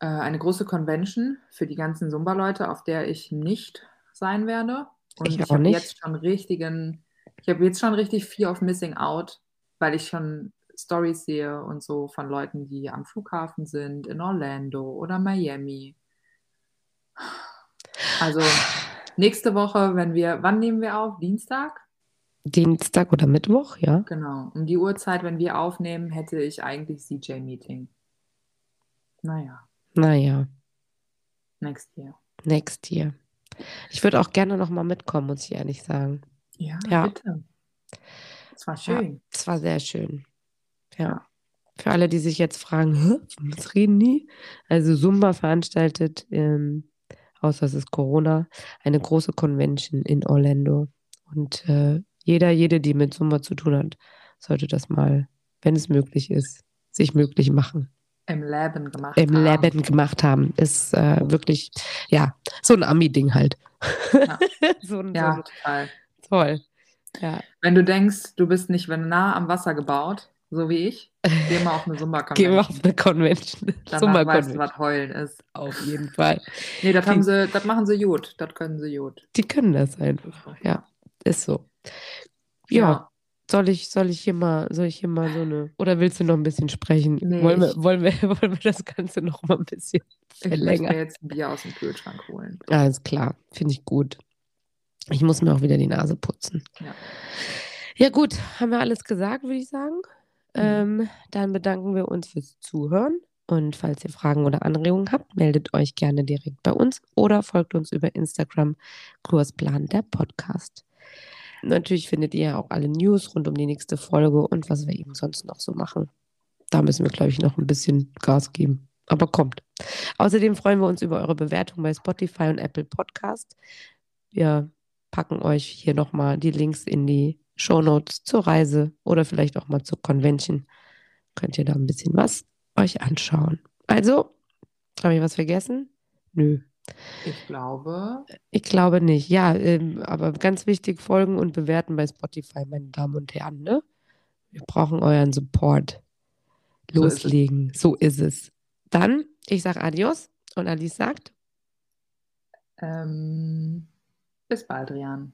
[SPEAKER 1] äh, eine große Convention für die ganzen Zumba-Leute, auf der ich nicht sein werde. Und
[SPEAKER 2] Ich
[SPEAKER 1] ich, habe jetzt schon richtigen, ich habe jetzt schon richtig Fear of Missing Out, weil ich schon Stories sehe und so von Leuten, die am Flughafen sind, in Orlando oder Miami. Also nächste Woche, wenn wir, wann nehmen wir auf? Dienstag?
[SPEAKER 2] Dienstag oder Mittwoch, ja.
[SPEAKER 1] Genau. Um die Uhrzeit, wenn wir aufnehmen, hätte ich eigentlich CJ-Meeting. Naja,
[SPEAKER 2] Naja,
[SPEAKER 1] next year.
[SPEAKER 2] next year. Ich würde auch gerne noch mal mitkommen, muss ich ehrlich sagen.
[SPEAKER 1] Ja,
[SPEAKER 2] Ja.
[SPEAKER 1] bitte. Es war
[SPEAKER 2] Ja,
[SPEAKER 1] schön.
[SPEAKER 2] es war sehr schön. Ja. Für alle, die sich jetzt fragen, "Hä, was reden die? Also Zumba veranstaltet, ähm, außer es ist Corona, eine große Convention in Orlando. Und äh, jeder, jede, die mit Zumba zu tun hat, sollte das mal, wenn es möglich ist, sich möglich machen.
[SPEAKER 1] Im Leben gemacht
[SPEAKER 2] Im
[SPEAKER 1] haben.
[SPEAKER 2] Leben gemacht haben. Ist äh, wirklich, ja, so ein Ami-Ding halt.
[SPEAKER 1] Ja.
[SPEAKER 2] so ein,
[SPEAKER 1] Ja,
[SPEAKER 2] so
[SPEAKER 1] total.
[SPEAKER 2] ein, toll. Ja.
[SPEAKER 1] Wenn du denkst, du bist nicht nah am Wasser gebaut, so wie ich, geh mal auf eine
[SPEAKER 2] Gehen wir auf eine Convention.
[SPEAKER 1] Danach weißt du, was heulen ist.
[SPEAKER 2] Auf jeden Fall.
[SPEAKER 1] Nee, das haben sie, das machen sie gut. Das können sie gut.
[SPEAKER 2] Die können das einfach. Ja, ist so. Ja,
[SPEAKER 1] Ja.
[SPEAKER 2] soll ich, soll ich hier mal, soll ich hier mal so eine, oder willst du noch ein bisschen sprechen?
[SPEAKER 1] Nee,
[SPEAKER 2] wollen, wir,
[SPEAKER 1] ich-
[SPEAKER 2] wollen, wir, wollen wir das Ganze noch mal ein bisschen
[SPEAKER 1] Ich möchte
[SPEAKER 2] verlängern?
[SPEAKER 1] mir jetzt ein Bier aus dem Kühlschrank holen.
[SPEAKER 2] Alles klar, finde ich gut. Ich muss mir auch wieder die Nase putzen.
[SPEAKER 1] Ja.
[SPEAKER 2] Ja, gut, haben wir alles gesagt, würde ich sagen.
[SPEAKER 1] Mhm.
[SPEAKER 2] Ähm, dann bedanken wir uns fürs Zuhören. Und falls ihr Fragen oder Anregungen habt, meldet euch gerne direkt bei uns oder folgt uns über Instagram, Kursplan der Podcast. Natürlich findet ihr auch alle News rund um die nächste Folge und was wir eben sonst noch so machen. Da müssen wir, glaube ich, noch ein bisschen Gas geben. Aber kommt. Außerdem freuen wir uns über eure Bewertung bei Spotify und Apple Podcast. Wir packen euch hier nochmal die Links in die Shownotes zur Reise oder vielleicht auch mal zur Convention. Könnt ihr da ein bisschen was euch anschauen. Also, habe ich was vergessen? Nö,
[SPEAKER 1] Ich glaube,
[SPEAKER 2] ich glaube nicht. Ja, ähm, aber ganz wichtig, folgen und bewerten bei Spotify, meine Damen und Herren. Ne? Wir brauchen euren Support.
[SPEAKER 1] So ist es.
[SPEAKER 2] Loslegen. So ist es. Dann, ich sage Adios und Alice sagt.
[SPEAKER 1] ähm, bis bald, Rian.